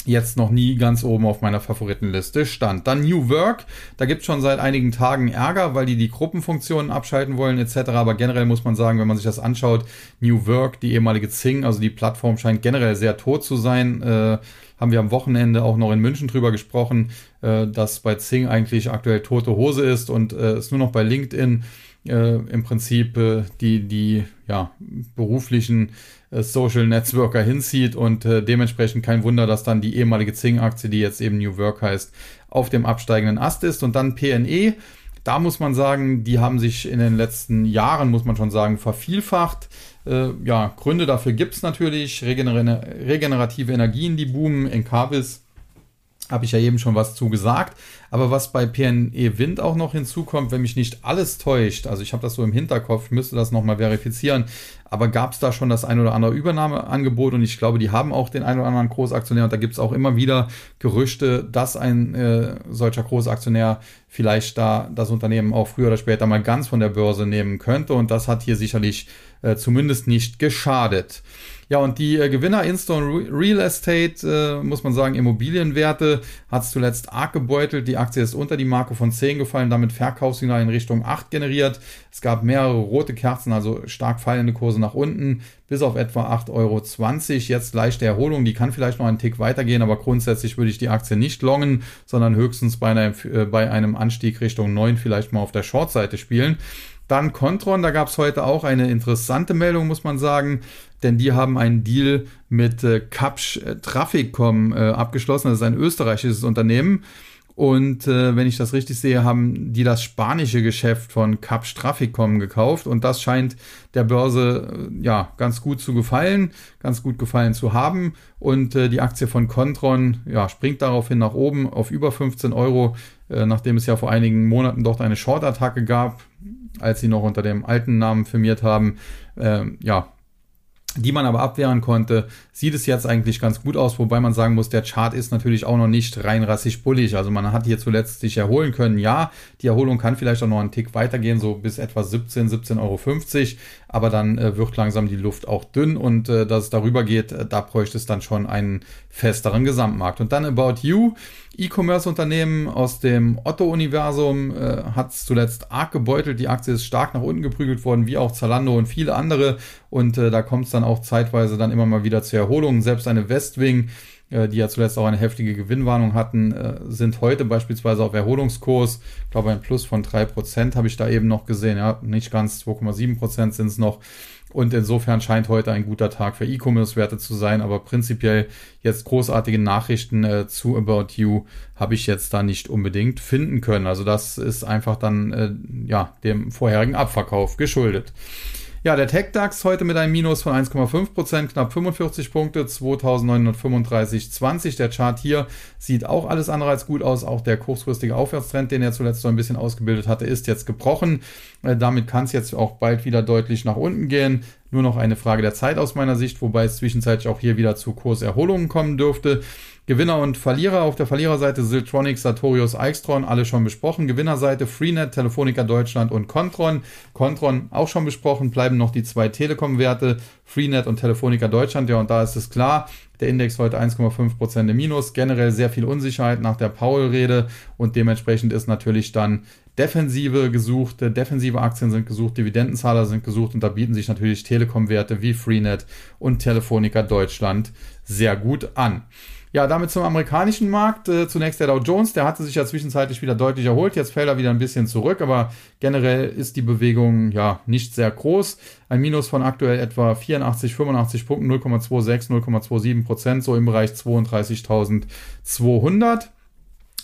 jetzt noch nie ganz oben auf meiner Favoritenliste stand. Dann New Work, da gibt es schon seit einigen Tagen Ärger, weil die die Gruppenfunktionen abschalten wollen etc. Aber generell muss man sagen, wenn man sich das anschaut, New Work, die ehemalige Zing, also die Plattform scheint generell sehr tot zu sein. Äh, haben wir am Wochenende auch noch in München drüber gesprochen, äh, dass bei Zing eigentlich aktuell tote Hose ist und äh, es nur noch bei LinkedIn äh, im Prinzip äh, die, die ja, beruflichen äh, Social Netzwerker hinzieht und äh, dementsprechend kein Wunder, dass dann die ehemalige Zing-Aktie, die jetzt eben New Work heißt, auf dem absteigenden Ast ist und dann PNE. Da muss man sagen, die haben sich in den letzten Jahren, muss man schon sagen, vervielfacht. Äh, ja, Gründe dafür gibt's natürlich. Regener regenerative Energien, die boomen. in Encarvis habe ich ja eben schon was zu gesagt. Aber was bei PNE Wind auch noch hinzukommt, wenn mich nicht alles täuscht, also ich habe das so im Hinterkopf, müsste das nochmal verifizieren, aber gab es da schon das ein oder andere Übernahmeangebot und ich glaube, die haben auch den ein oder anderen Großaktionär und da gibt es auch immer wieder Gerüchte, dass ein äh, solcher Großaktionär vielleicht da das Unternehmen auch früher oder später mal ganz von der Börse nehmen könnte und das hat hier sicherlich äh, zumindest nicht geschadet. Ja, und die äh, Gewinner Instone Real Estate, äh, muss man sagen, Immobilienwerte, hat es zuletzt arg gebeutelt. Die Aktie ist unter die Marke von 10 gefallen, damit Verkaufssignal in Richtung 8 generiert. Es gab mehrere rote Kerzen, also stark fallende Kurse nach unten, bis auf etwa 8,20 Euro. Jetzt leichte Erholung, die kann vielleicht noch einen Tick weitergehen, aber grundsätzlich würde ich die Aktie nicht longen, sondern höchstens bei einem, äh, bei einem Anstieg Richtung 9 vielleicht mal auf der Short-Seite spielen. Dann Contron, da gab es heute auch eine interessante Meldung, muss man sagen, denn die haben einen Deal mit äh, Kapsch äh, Trafficom äh, abgeschlossen. Das ist ein österreichisches Unternehmen. Und äh, wenn ich das richtig sehe, haben die das spanische Geschäft von Capsch Trafficom gekauft. Und das scheint der Börse äh, ja ganz gut zu gefallen, ganz gut gefallen zu haben. Und äh, die Aktie von Contron ja, springt daraufhin nach oben auf über 15 Euro, äh, nachdem es ja vor einigen Monaten dort eine Short-Attacke gab als sie noch unter dem alten Namen firmiert haben. Ähm, ja, die man aber abwehren konnte, sieht es jetzt eigentlich ganz gut aus, wobei man sagen muss, der Chart ist natürlich auch noch nicht rein rassig bullig. Also man hat hier zuletzt sich erholen können. Ja, die Erholung kann vielleicht auch noch einen Tick weitergehen, so bis etwa 17, 17,50 Euro. Aber dann äh, wird langsam die Luft auch dünn und äh, dass es darüber geht, äh, da bräuchte es dann schon einen festeren Gesamtmarkt. Und dann About You. E-Commerce-Unternehmen aus dem Otto-Universum äh, hat es zuletzt arg gebeutelt. Die Aktie ist stark nach unten geprügelt worden, wie auch Zalando und viele andere. Und äh, da kommt es dann auch zeitweise dann immer mal wieder zu Erholungen. Selbst eine Westwing, die ja zuletzt auch eine heftige Gewinnwarnung hatten, äh, sind heute beispielsweise auf Erholungskurs. Ich glaube, ein Plus von drei Prozent habe ich da eben noch gesehen. Ja, nicht ganz 2,7 Prozent sind es noch. Und insofern scheint heute ein guter Tag für E-Commerce-Werte zu sein. Aber prinzipiell jetzt großartige Nachrichten äh, zu About You habe ich jetzt da nicht unbedingt finden können. Also das ist einfach dann äh, ja dem vorherigen Abverkauf geschuldet. Ja, der Tech-DAX heute mit einem Minus von 1,5%, knapp 45 Punkte, 2935,20. Der Chart hier sieht auch alles andere als gut aus. Auch der kurzfristige Aufwärtstrend, den er zuletzt so ein bisschen ausgebildet hatte, ist jetzt gebrochen. Äh, damit kann es jetzt auch bald wieder deutlich nach unten gehen. Nur noch eine Frage der Zeit aus meiner Sicht, wobei es zwischenzeitlich auch hier wieder zu Kurserholungen kommen dürfte. Gewinner und Verlierer auf der Verliererseite Siltronic, Sartorius, Eichstron, alle schon besprochen. Gewinnerseite Freenet, Telefonica Deutschland und Contron. Contron auch schon besprochen, bleiben noch die zwei Telekom-Werte, Freenet und Telefonica Deutschland. Ja, und da ist es klar, der Index heute 1,5% im Minus. Generell sehr viel Unsicherheit nach der Paul-Rede und dementsprechend ist natürlich dann Defensive gesucht, defensive Aktien sind gesucht, Dividendenzahler sind gesucht und da bieten sich natürlich Telekom-Werte wie Freenet und Telefonica Deutschland sehr gut an. Ja, damit zum amerikanischen Markt. Äh, zunächst der Dow Jones, der hatte sich ja zwischenzeitlich wieder deutlich erholt. Jetzt fällt er wieder ein bisschen zurück, aber generell ist die Bewegung ja nicht sehr groß. Ein Minus von aktuell etwa 84, 85 Punkten, 0,26, 0,27 Prozent, so im Bereich 32.200.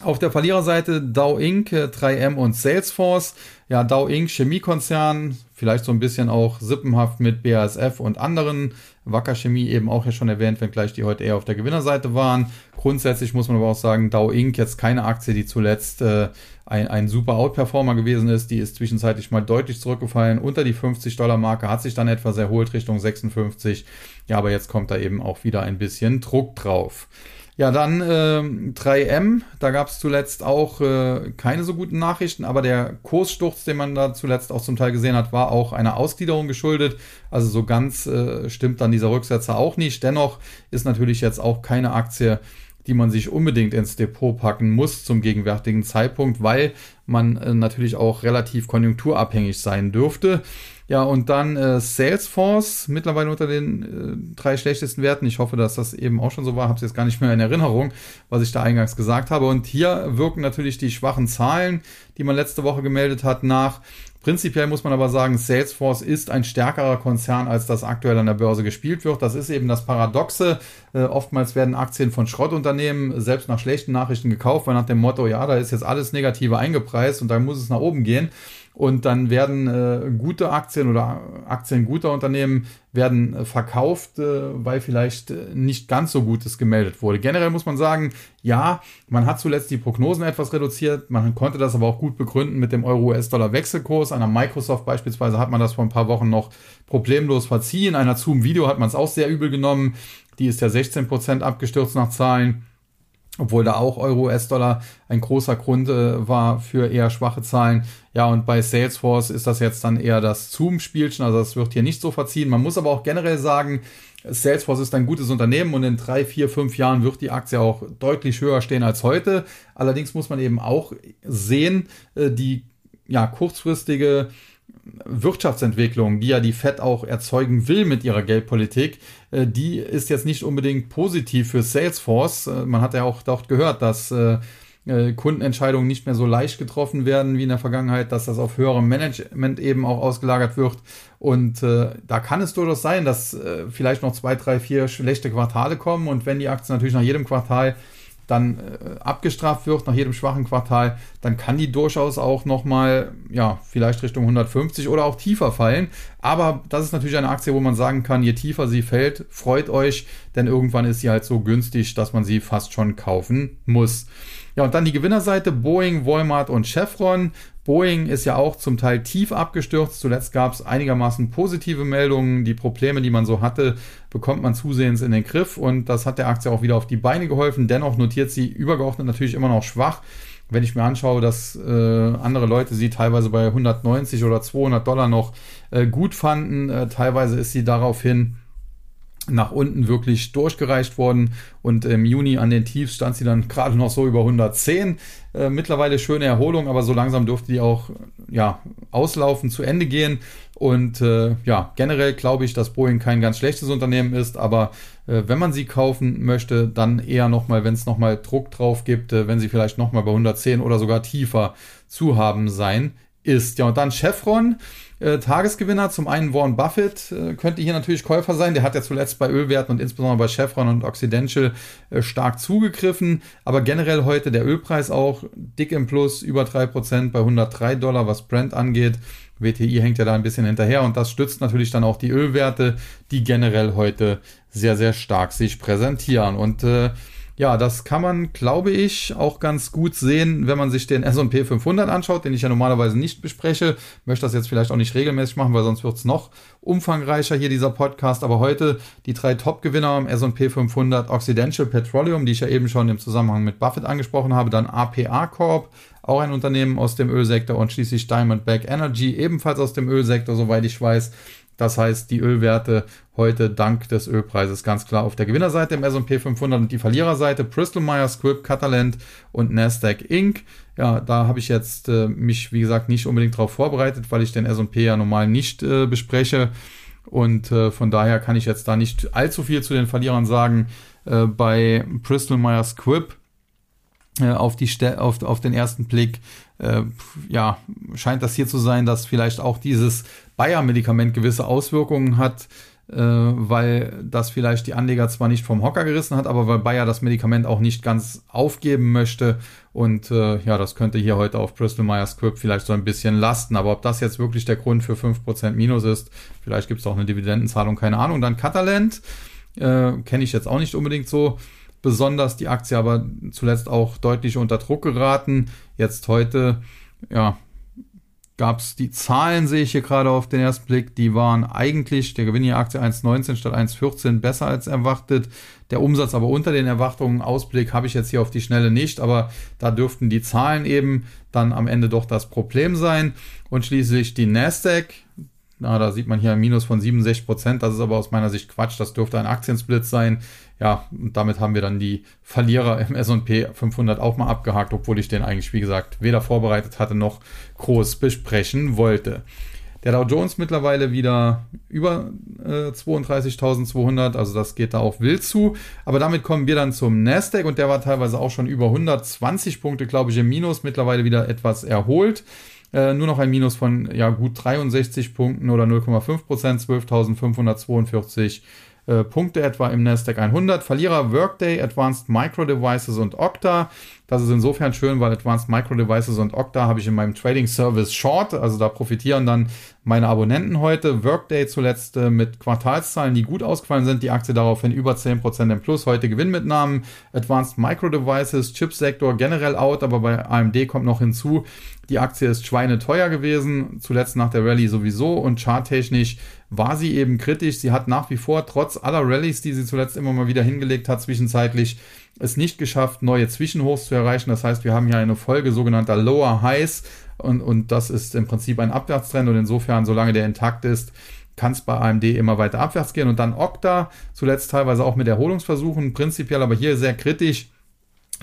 Auf der Verliererseite Dow Inc., 3M und Salesforce. Ja, Dow Inc., Chemiekonzern, vielleicht so ein bisschen auch sippenhaft mit BASF und anderen. Wacker Chemie eben auch ja schon erwähnt, wenngleich die heute eher auf der Gewinnerseite waren. Grundsätzlich muss man aber auch sagen, Dow Inc. jetzt keine Aktie, die zuletzt äh, ein, ein super Outperformer gewesen ist. Die ist zwischenzeitlich mal deutlich zurückgefallen. Unter die 50 Dollar Marke hat sich dann etwas erholt Richtung 56. Ja, aber jetzt kommt da eben auch wieder ein bisschen Druck drauf. Ja, dann äh, 3M, da gab es zuletzt auch äh, keine so guten Nachrichten, aber der Kurssturz, den man da zuletzt auch zum Teil gesehen hat, war auch einer Ausgliederung geschuldet. Also so ganz äh, stimmt dann dieser Rücksetzer auch nicht. Dennoch ist natürlich jetzt auch keine Aktie, die man sich unbedingt ins Depot packen muss zum gegenwärtigen Zeitpunkt, weil man äh, natürlich auch relativ konjunkturabhängig sein dürfte. Ja, und dann äh, Salesforce, mittlerweile unter den äh, drei schlechtesten Werten. Ich hoffe, dass das eben auch schon so war. Habe es jetzt gar nicht mehr in Erinnerung, was ich da eingangs gesagt habe. Und hier wirken natürlich die schwachen Zahlen, die man letzte Woche gemeldet hat, nach. Prinzipiell muss man aber sagen, Salesforce ist ein stärkerer Konzern, als das aktuell an der Börse gespielt wird. Das ist eben das Paradoxe. Äh, oftmals werden Aktien von Schrottunternehmen selbst nach schlechten Nachrichten gekauft, weil nach dem Motto, ja, da ist jetzt alles Negative eingepreist und da muss es nach oben gehen und dann werden äh, gute Aktien oder Aktien guter Unternehmen werden äh, verkauft, äh, weil vielleicht äh, nicht ganz so Gutes gemeldet wurde. Generell muss man sagen, ja, man hat zuletzt die Prognosen etwas reduziert, man konnte das aber auch gut begründen mit dem Euro-US-Dollar-Wechselkurs. Einer Microsoft beispielsweise hat man das vor ein paar Wochen noch problemlos verziehen. Einer Zoom-Video hat man es auch sehr übel genommen. Die ist ja 16% abgestürzt nach Zahlen obwohl da auch Euro-US-Dollar ein großer Grund äh, war für eher schwache Zahlen. Ja, und bei Salesforce ist das jetzt dann eher das Zoom-Spielchen, also das wird hier nicht so verziehen. Man muss aber auch generell sagen, Salesforce ist ein gutes Unternehmen und in drei, vier, fünf Jahren wird die Aktie auch deutlich höher stehen als heute. Allerdings muss man eben auch sehen, äh, die ja, kurzfristige Wirtschaftsentwicklung, die ja die Fed auch erzeugen will mit ihrer Geldpolitik, äh, die ist jetzt nicht unbedingt positiv für Salesforce. Äh, man hat ja auch dort gehört, dass äh, Kundenentscheidungen nicht mehr so leicht getroffen werden wie in der Vergangenheit, dass das auf höherem Management eben auch ausgelagert wird. Und äh, da kann es durchaus sein, dass äh, vielleicht noch zwei, drei, vier schlechte Quartale kommen. Und wenn die Aktie natürlich nach jedem Quartal dann äh, abgestraft wird nach jedem schwachen Quartal, dann kann die durchaus auch nochmal, ja, vielleicht Richtung 150 oder auch tiefer fallen. Aber das ist natürlich eine Aktie, wo man sagen kann, je tiefer sie fällt, freut euch, denn irgendwann ist sie halt so günstig, dass man sie fast schon kaufen muss. Ja, und dann die Gewinnerseite Boeing, Walmart und Chevron. Boeing ist ja auch zum Teil tief abgestürzt. Zuletzt gab es einigermaßen positive Meldungen. Die Probleme, die man so hatte, bekommt man zusehends in den Griff und das hat der Aktie auch wieder auf die Beine geholfen. Dennoch notiert sie übergeordnet natürlich immer noch schwach. Wenn ich mir anschaue, dass äh, andere Leute sie teilweise bei 190 oder 200 Dollar noch äh, gut fanden, äh, teilweise ist sie daraufhin nach unten wirklich durchgereicht worden und im Juni an den Tiefs stand sie dann gerade noch so über 110. Äh, mittlerweile schöne Erholung, aber so langsam dürfte die auch ja, auslaufen, zu Ende gehen. Und äh, ja, generell glaube ich, dass Boeing kein ganz schlechtes Unternehmen ist, aber äh, wenn man sie kaufen möchte, dann eher nochmal, wenn es nochmal Druck drauf gibt, äh, wenn sie vielleicht nochmal bei 110 oder sogar tiefer zu haben sein ist. Ja, und dann Chevron äh, Tagesgewinner. Zum einen Warren Buffett äh, könnte hier natürlich Käufer sein. Der hat ja zuletzt bei Ölwerten und insbesondere bei Chevron und Occidental äh, stark zugegriffen. Aber generell heute der Ölpreis auch dick im Plus, über 3% bei 103 Dollar, was Brent angeht. WTI hängt ja da ein bisschen hinterher und das stützt natürlich dann auch die Ölwerte, die generell heute sehr, sehr stark sich präsentieren. Und äh, ja, das kann man, glaube ich, auch ganz gut sehen, wenn man sich den S&P 500 anschaut, den ich ja normalerweise nicht bespreche. Möchte das jetzt vielleicht auch nicht regelmäßig machen, weil sonst wird es noch umfangreicher hier dieser Podcast. Aber heute die drei Top-Gewinner am S&P 500 Occidental Petroleum, die ich ja eben schon im Zusammenhang mit Buffett angesprochen habe, dann APA Corp, auch ein Unternehmen aus dem Ölsektor und schließlich Diamondback Energy, ebenfalls aus dem Ölsektor, soweit ich weiß. Das heißt, die Ölwerte heute dank des Ölpreises ganz klar auf der Gewinnerseite im S&P 500 und die Verliererseite Bristol Myers Squibb, Catalent und Nasdaq Inc. Ja, da habe ich jetzt äh, mich, wie gesagt, nicht unbedingt darauf vorbereitet, weil ich den S&P ja normal nicht äh, bespreche. Und äh, von daher kann ich jetzt da nicht allzu viel zu den Verlierern sagen. Äh, bei Bristol Myers Squibb äh, auf, die auf, auf den ersten Blick, äh, ja, scheint das hier zu sein, dass vielleicht auch dieses Bayer-Medikament gewisse Auswirkungen hat, äh, weil das vielleicht die Anleger zwar nicht vom Hocker gerissen hat, aber weil Bayer das Medikament auch nicht ganz aufgeben möchte. Und äh, ja, das könnte hier heute auf Bristol Myers Squibb vielleicht so ein bisschen lasten. Aber ob das jetzt wirklich der Grund für 5% Minus ist, vielleicht gibt es auch eine Dividendenzahlung, keine Ahnung. Dann Catalent, äh, kenne ich jetzt auch nicht unbedingt so besonders die Aktie aber zuletzt auch deutlich unter Druck geraten. Jetzt heute, ja, gab es die Zahlen, sehe ich hier gerade auf den ersten Blick, die waren eigentlich, der Gewinn der Aktie 1,19 statt 1,14 besser als erwartet. Der Umsatz aber unter den Erwartungen, Ausblick habe ich jetzt hier auf die Schnelle nicht, aber da dürften die Zahlen eben dann am Ende doch das Problem sein. Und schließlich die Nasdaq, na, da sieht man hier ein Minus von 67 Prozent. Das ist aber aus meiner Sicht Quatsch. Das dürfte ein Aktiensplit sein. Ja, und damit haben wir dann die Verlierer im S&P 500 auch mal abgehakt, obwohl ich den eigentlich, wie gesagt, weder vorbereitet hatte noch groß besprechen wollte. Der Dow Jones mittlerweile wieder über äh, 32.200, also das geht da auch wild zu. Aber damit kommen wir dann zum Nasdaq und der war teilweise auch schon über 120 Punkte, glaube ich, im Minus, mittlerweile wieder etwas erholt. Äh, nur noch ein Minus von ja, gut 63 Punkten oder 0,5 Prozent, 12.542 äh, Punkte etwa im Nasdaq 100. Verlierer Workday, Advanced Micro Devices und Okta. Das ist insofern schön, weil Advanced Micro Devices und Okta habe ich in meinem Trading Service Short. Also da profitieren dann meine Abonnenten heute. Workday zuletzt äh, mit Quartalszahlen, die gut ausgefallen sind. Die Aktie daraufhin über 10% im Plus. Heute Gewinnmitnahmen. Advanced Micro Devices, Chipsektor generell out, aber bei AMD kommt noch hinzu, die Aktie ist schweineteuer gewesen, zuletzt nach der Rallye sowieso und charttechnisch war sie eben kritisch. Sie hat nach wie vor, trotz aller Rallyes, die sie zuletzt immer mal wieder hingelegt hat, zwischenzeitlich es nicht geschafft, neue Zwischenhochs zu erreichen. Das heißt, wir haben hier eine Folge sogenannter Lower Highs und, und das ist im Prinzip ein Abwärtstrend und insofern, solange der intakt ist, kann es bei AMD immer weiter abwärts gehen und dann Okta, zuletzt teilweise auch mit Erholungsversuchen, prinzipiell aber hier sehr kritisch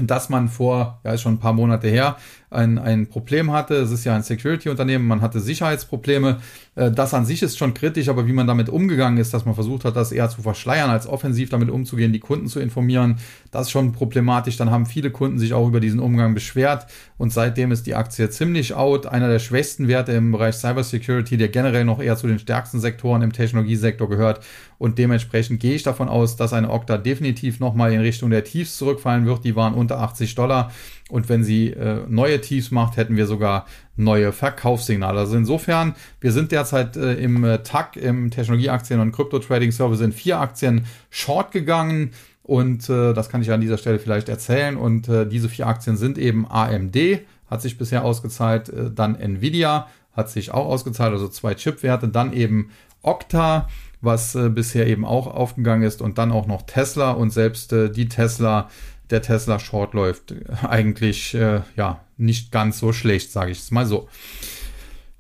dass man vor, ja, ist schon ein paar Monate her, ein, ein Problem hatte. Es ist ja ein Security-Unternehmen, man hatte Sicherheitsprobleme. Äh, das an sich ist schon kritisch, aber wie man damit umgegangen ist, dass man versucht hat, das eher zu verschleiern, als offensiv damit umzugehen, die Kunden zu informieren, das ist schon problematisch. Dann haben viele Kunden sich auch über diesen Umgang beschwert und seitdem ist die Aktie ziemlich out. Einer der schwächsten Werte im Bereich Cybersecurity, der generell noch eher zu den stärksten Sektoren im Technologiesektor gehört und dementsprechend gehe ich davon aus, dass eine Okta definitiv nochmal in Richtung der Tiefs zurückfallen wird. Die waren unter 80 Dollar. Und wenn sie äh, neue Tiefs macht, hätten wir sogar neue Verkaufssignale. Also insofern, wir sind derzeit äh, im äh, TAC, im Technologieaktien- und Krypto-Trading-Service in vier Aktien short gegangen. Und äh, das kann ich an dieser Stelle vielleicht erzählen. Und äh, diese vier Aktien sind eben AMD, hat sich bisher ausgezahlt, äh, dann Nvidia hat sich auch ausgezahlt, also zwei Chipwerte, dann eben Okta, was äh, bisher eben auch aufgegangen ist und dann auch noch Tesla und selbst äh, die Tesla der Tesla Short läuft, eigentlich äh, ja nicht ganz so schlecht, sage ich es mal so.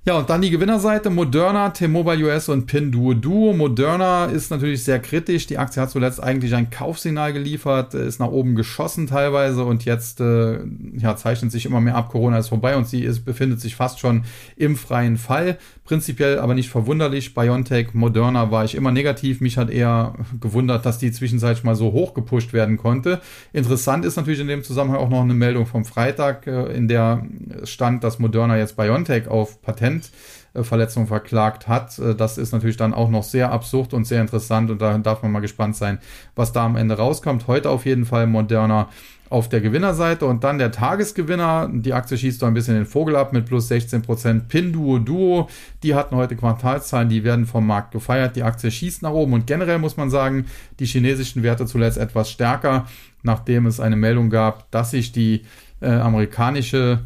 Ja, und dann die Gewinnerseite Moderna, T-Mobile US und Pinduo Duo. Moderna ist natürlich sehr kritisch. Die Aktie hat zuletzt eigentlich ein Kaufsignal geliefert, ist nach oben geschossen teilweise und jetzt äh, ja, zeichnet sich immer mehr ab. Corona ist vorbei und sie ist, befindet sich fast schon im freien Fall. Prinzipiell aber nicht verwunderlich. BioNTech, Moderna war ich immer negativ. Mich hat eher gewundert, dass die zwischenzeitlich mal so hoch gepusht werden konnte. Interessant ist natürlich in dem Zusammenhang auch noch eine Meldung vom Freitag, äh, in der stand, dass Moderna jetzt BioNTech auf Patent Verletzung verklagt hat. das ist natürlich dann auch noch sehr absurd und sehr interessant und da darf man mal gespannt sein, was da am Ende rauskommt. Heute auf jeden Fall Moderna auf der Gewinnerseite und dann der Tagesgewinner. Die Aktie schießt so ein bisschen den Vogel ab mit plus 16%. Pinduo Duo, die hatten heute Quartalszahlen, die werden vom Markt gefeiert. Die Aktie schießt nach oben und generell muss man sagen, die chinesischen Werte zuletzt etwas stärker, nachdem es eine Meldung gab, dass sich die äh, amerikanische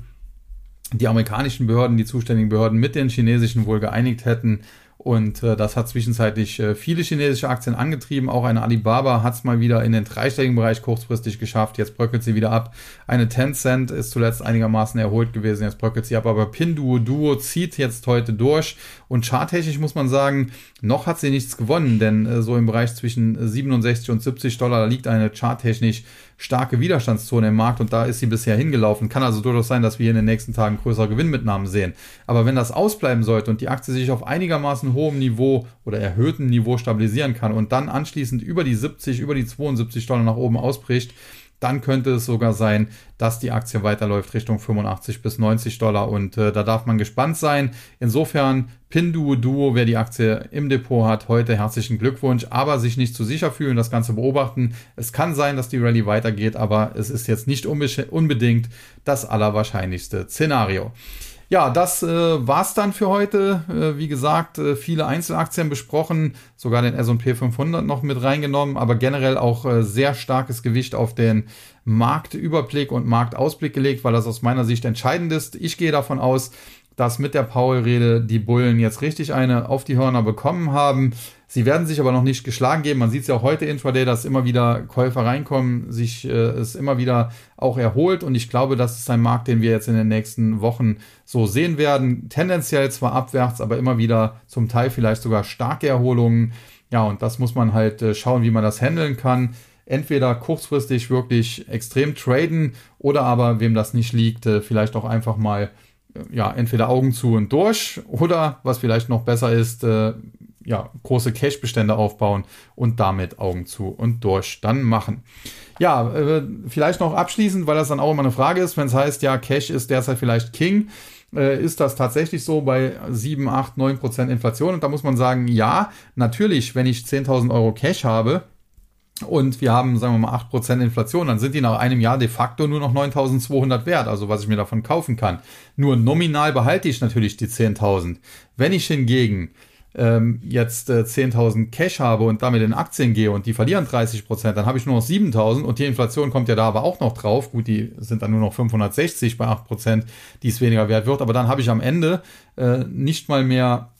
die amerikanischen Behörden, die zuständigen Behörden mit den chinesischen wohl geeinigt hätten, und äh, das hat zwischenzeitlich äh, viele chinesische Aktien angetrieben. Auch eine Alibaba hat es mal wieder in den dreistelligen Bereich kurzfristig geschafft. Jetzt bröckelt sie wieder ab. Eine Tencent ist zuletzt einigermaßen erholt gewesen. Jetzt bröckelt sie ab. Aber Pinduo Duo zieht jetzt heute durch. Und charttechnisch muss man sagen, noch hat sie nichts gewonnen. Denn äh, so im Bereich zwischen 67 und 70 Dollar, liegt eine charttechnisch starke Widerstandszone im Markt und da ist sie bisher hingelaufen. Kann also durchaus sein, dass wir in den nächsten Tagen größere Gewinnmitnahmen sehen. Aber wenn das ausbleiben sollte und die Aktie sich auf einigermaßen hohem Niveau oder erhöhtem Niveau stabilisieren kann und dann anschließend über die 70, über die 72 Dollar nach oben ausbricht, dann könnte es sogar sein, dass die Aktie weiterläuft Richtung 85 bis 90 Dollar und äh, da darf man gespannt sein. Insofern Pinduo Duo, wer die Aktie im Depot hat, heute herzlichen Glückwunsch, aber sich nicht zu sicher fühlen, das Ganze beobachten. Es kann sein, dass die Rallye weitergeht, aber es ist jetzt nicht unbedingt das allerwahrscheinlichste Szenario. Ja, das äh, war's dann für heute. Äh, wie gesagt, äh, viele Einzelaktien besprochen, sogar den S&P 500 noch mit reingenommen, aber generell auch äh, sehr starkes Gewicht auf den Marktüberblick und Marktausblick gelegt, weil das aus meiner Sicht entscheidend ist. Ich gehe davon aus, dass mit der Powell-Rede die Bullen jetzt richtig eine auf die Hörner bekommen haben. Sie werden sich aber noch nicht geschlagen geben. Man sieht es ja auch heute intraday, dass immer wieder Käufer reinkommen, sich äh, es immer wieder auch erholt. Und ich glaube, das ist ein Markt, den wir jetzt in den nächsten Wochen so sehen werden. Tendenziell zwar abwärts, aber immer wieder zum Teil vielleicht sogar starke Erholungen. Ja, und das muss man halt äh, schauen, wie man das handeln kann entweder kurzfristig wirklich extrem traden oder aber, wem das nicht liegt, äh, vielleicht auch einfach mal ja, entweder Augen zu und durch oder was vielleicht noch besser ist, äh, ja, große Cache-Bestände aufbauen und damit Augen zu und durch dann machen. Ja, äh, vielleicht noch abschließend, weil das dann auch immer eine Frage ist, wenn es heißt, ja, Cash ist derzeit vielleicht King. Äh, ist das tatsächlich so bei 7, 8, 9 Prozent Inflation? Und da muss man sagen, ja, natürlich, wenn ich 10.000 Euro Cash habe, und wir haben, sagen wir mal, 8% Inflation, dann sind die nach einem Jahr de facto nur noch 9.200 wert, also was ich mir davon kaufen kann. Nur nominal behalte ich natürlich die 10.000. Wenn ich hingegen ähm, jetzt äh, 10.000 Cash habe und damit in Aktien gehe und die verlieren 30%, dann habe ich nur noch 7.000 und die Inflation kommt ja da aber auch noch drauf. Gut, die sind dann nur noch 560 bei 8%, die es weniger wert wird, aber dann habe ich am Ende äh, nicht mal mehr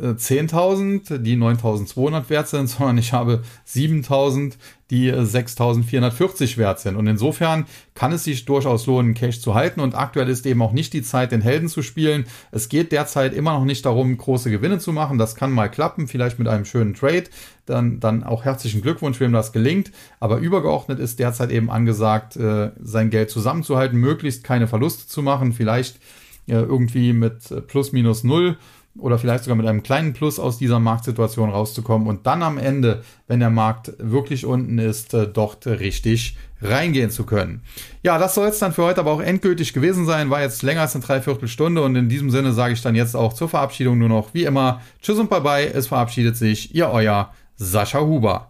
10.000, die 9.200 wert sind, sondern ich habe 7.000, die 6.440 wert sind. Und insofern kann es sich durchaus lohnen, Cash zu halten. Und aktuell ist eben auch nicht die Zeit, den Helden zu spielen. Es geht derzeit immer noch nicht darum, große Gewinne zu machen. Das kann mal klappen, vielleicht mit einem schönen Trade. Dann, dann auch herzlichen Glückwunsch, wem das gelingt. Aber übergeordnet ist derzeit eben angesagt, äh, sein Geld zusammenzuhalten, möglichst keine Verluste zu machen, vielleicht äh, irgendwie mit plus minus null oder vielleicht sogar mit einem kleinen Plus aus dieser Marktsituation rauszukommen und dann am Ende, wenn der Markt wirklich unten ist, äh, dort richtig reingehen zu können. Ja, das soll es dann für heute aber auch endgültig gewesen sein. War jetzt länger als eine Dreiviertelstunde und in diesem Sinne sage ich dann jetzt auch zur Verabschiedung nur noch wie immer Tschüss und Bye bye. Es verabschiedet sich Ihr euer Sascha Huber.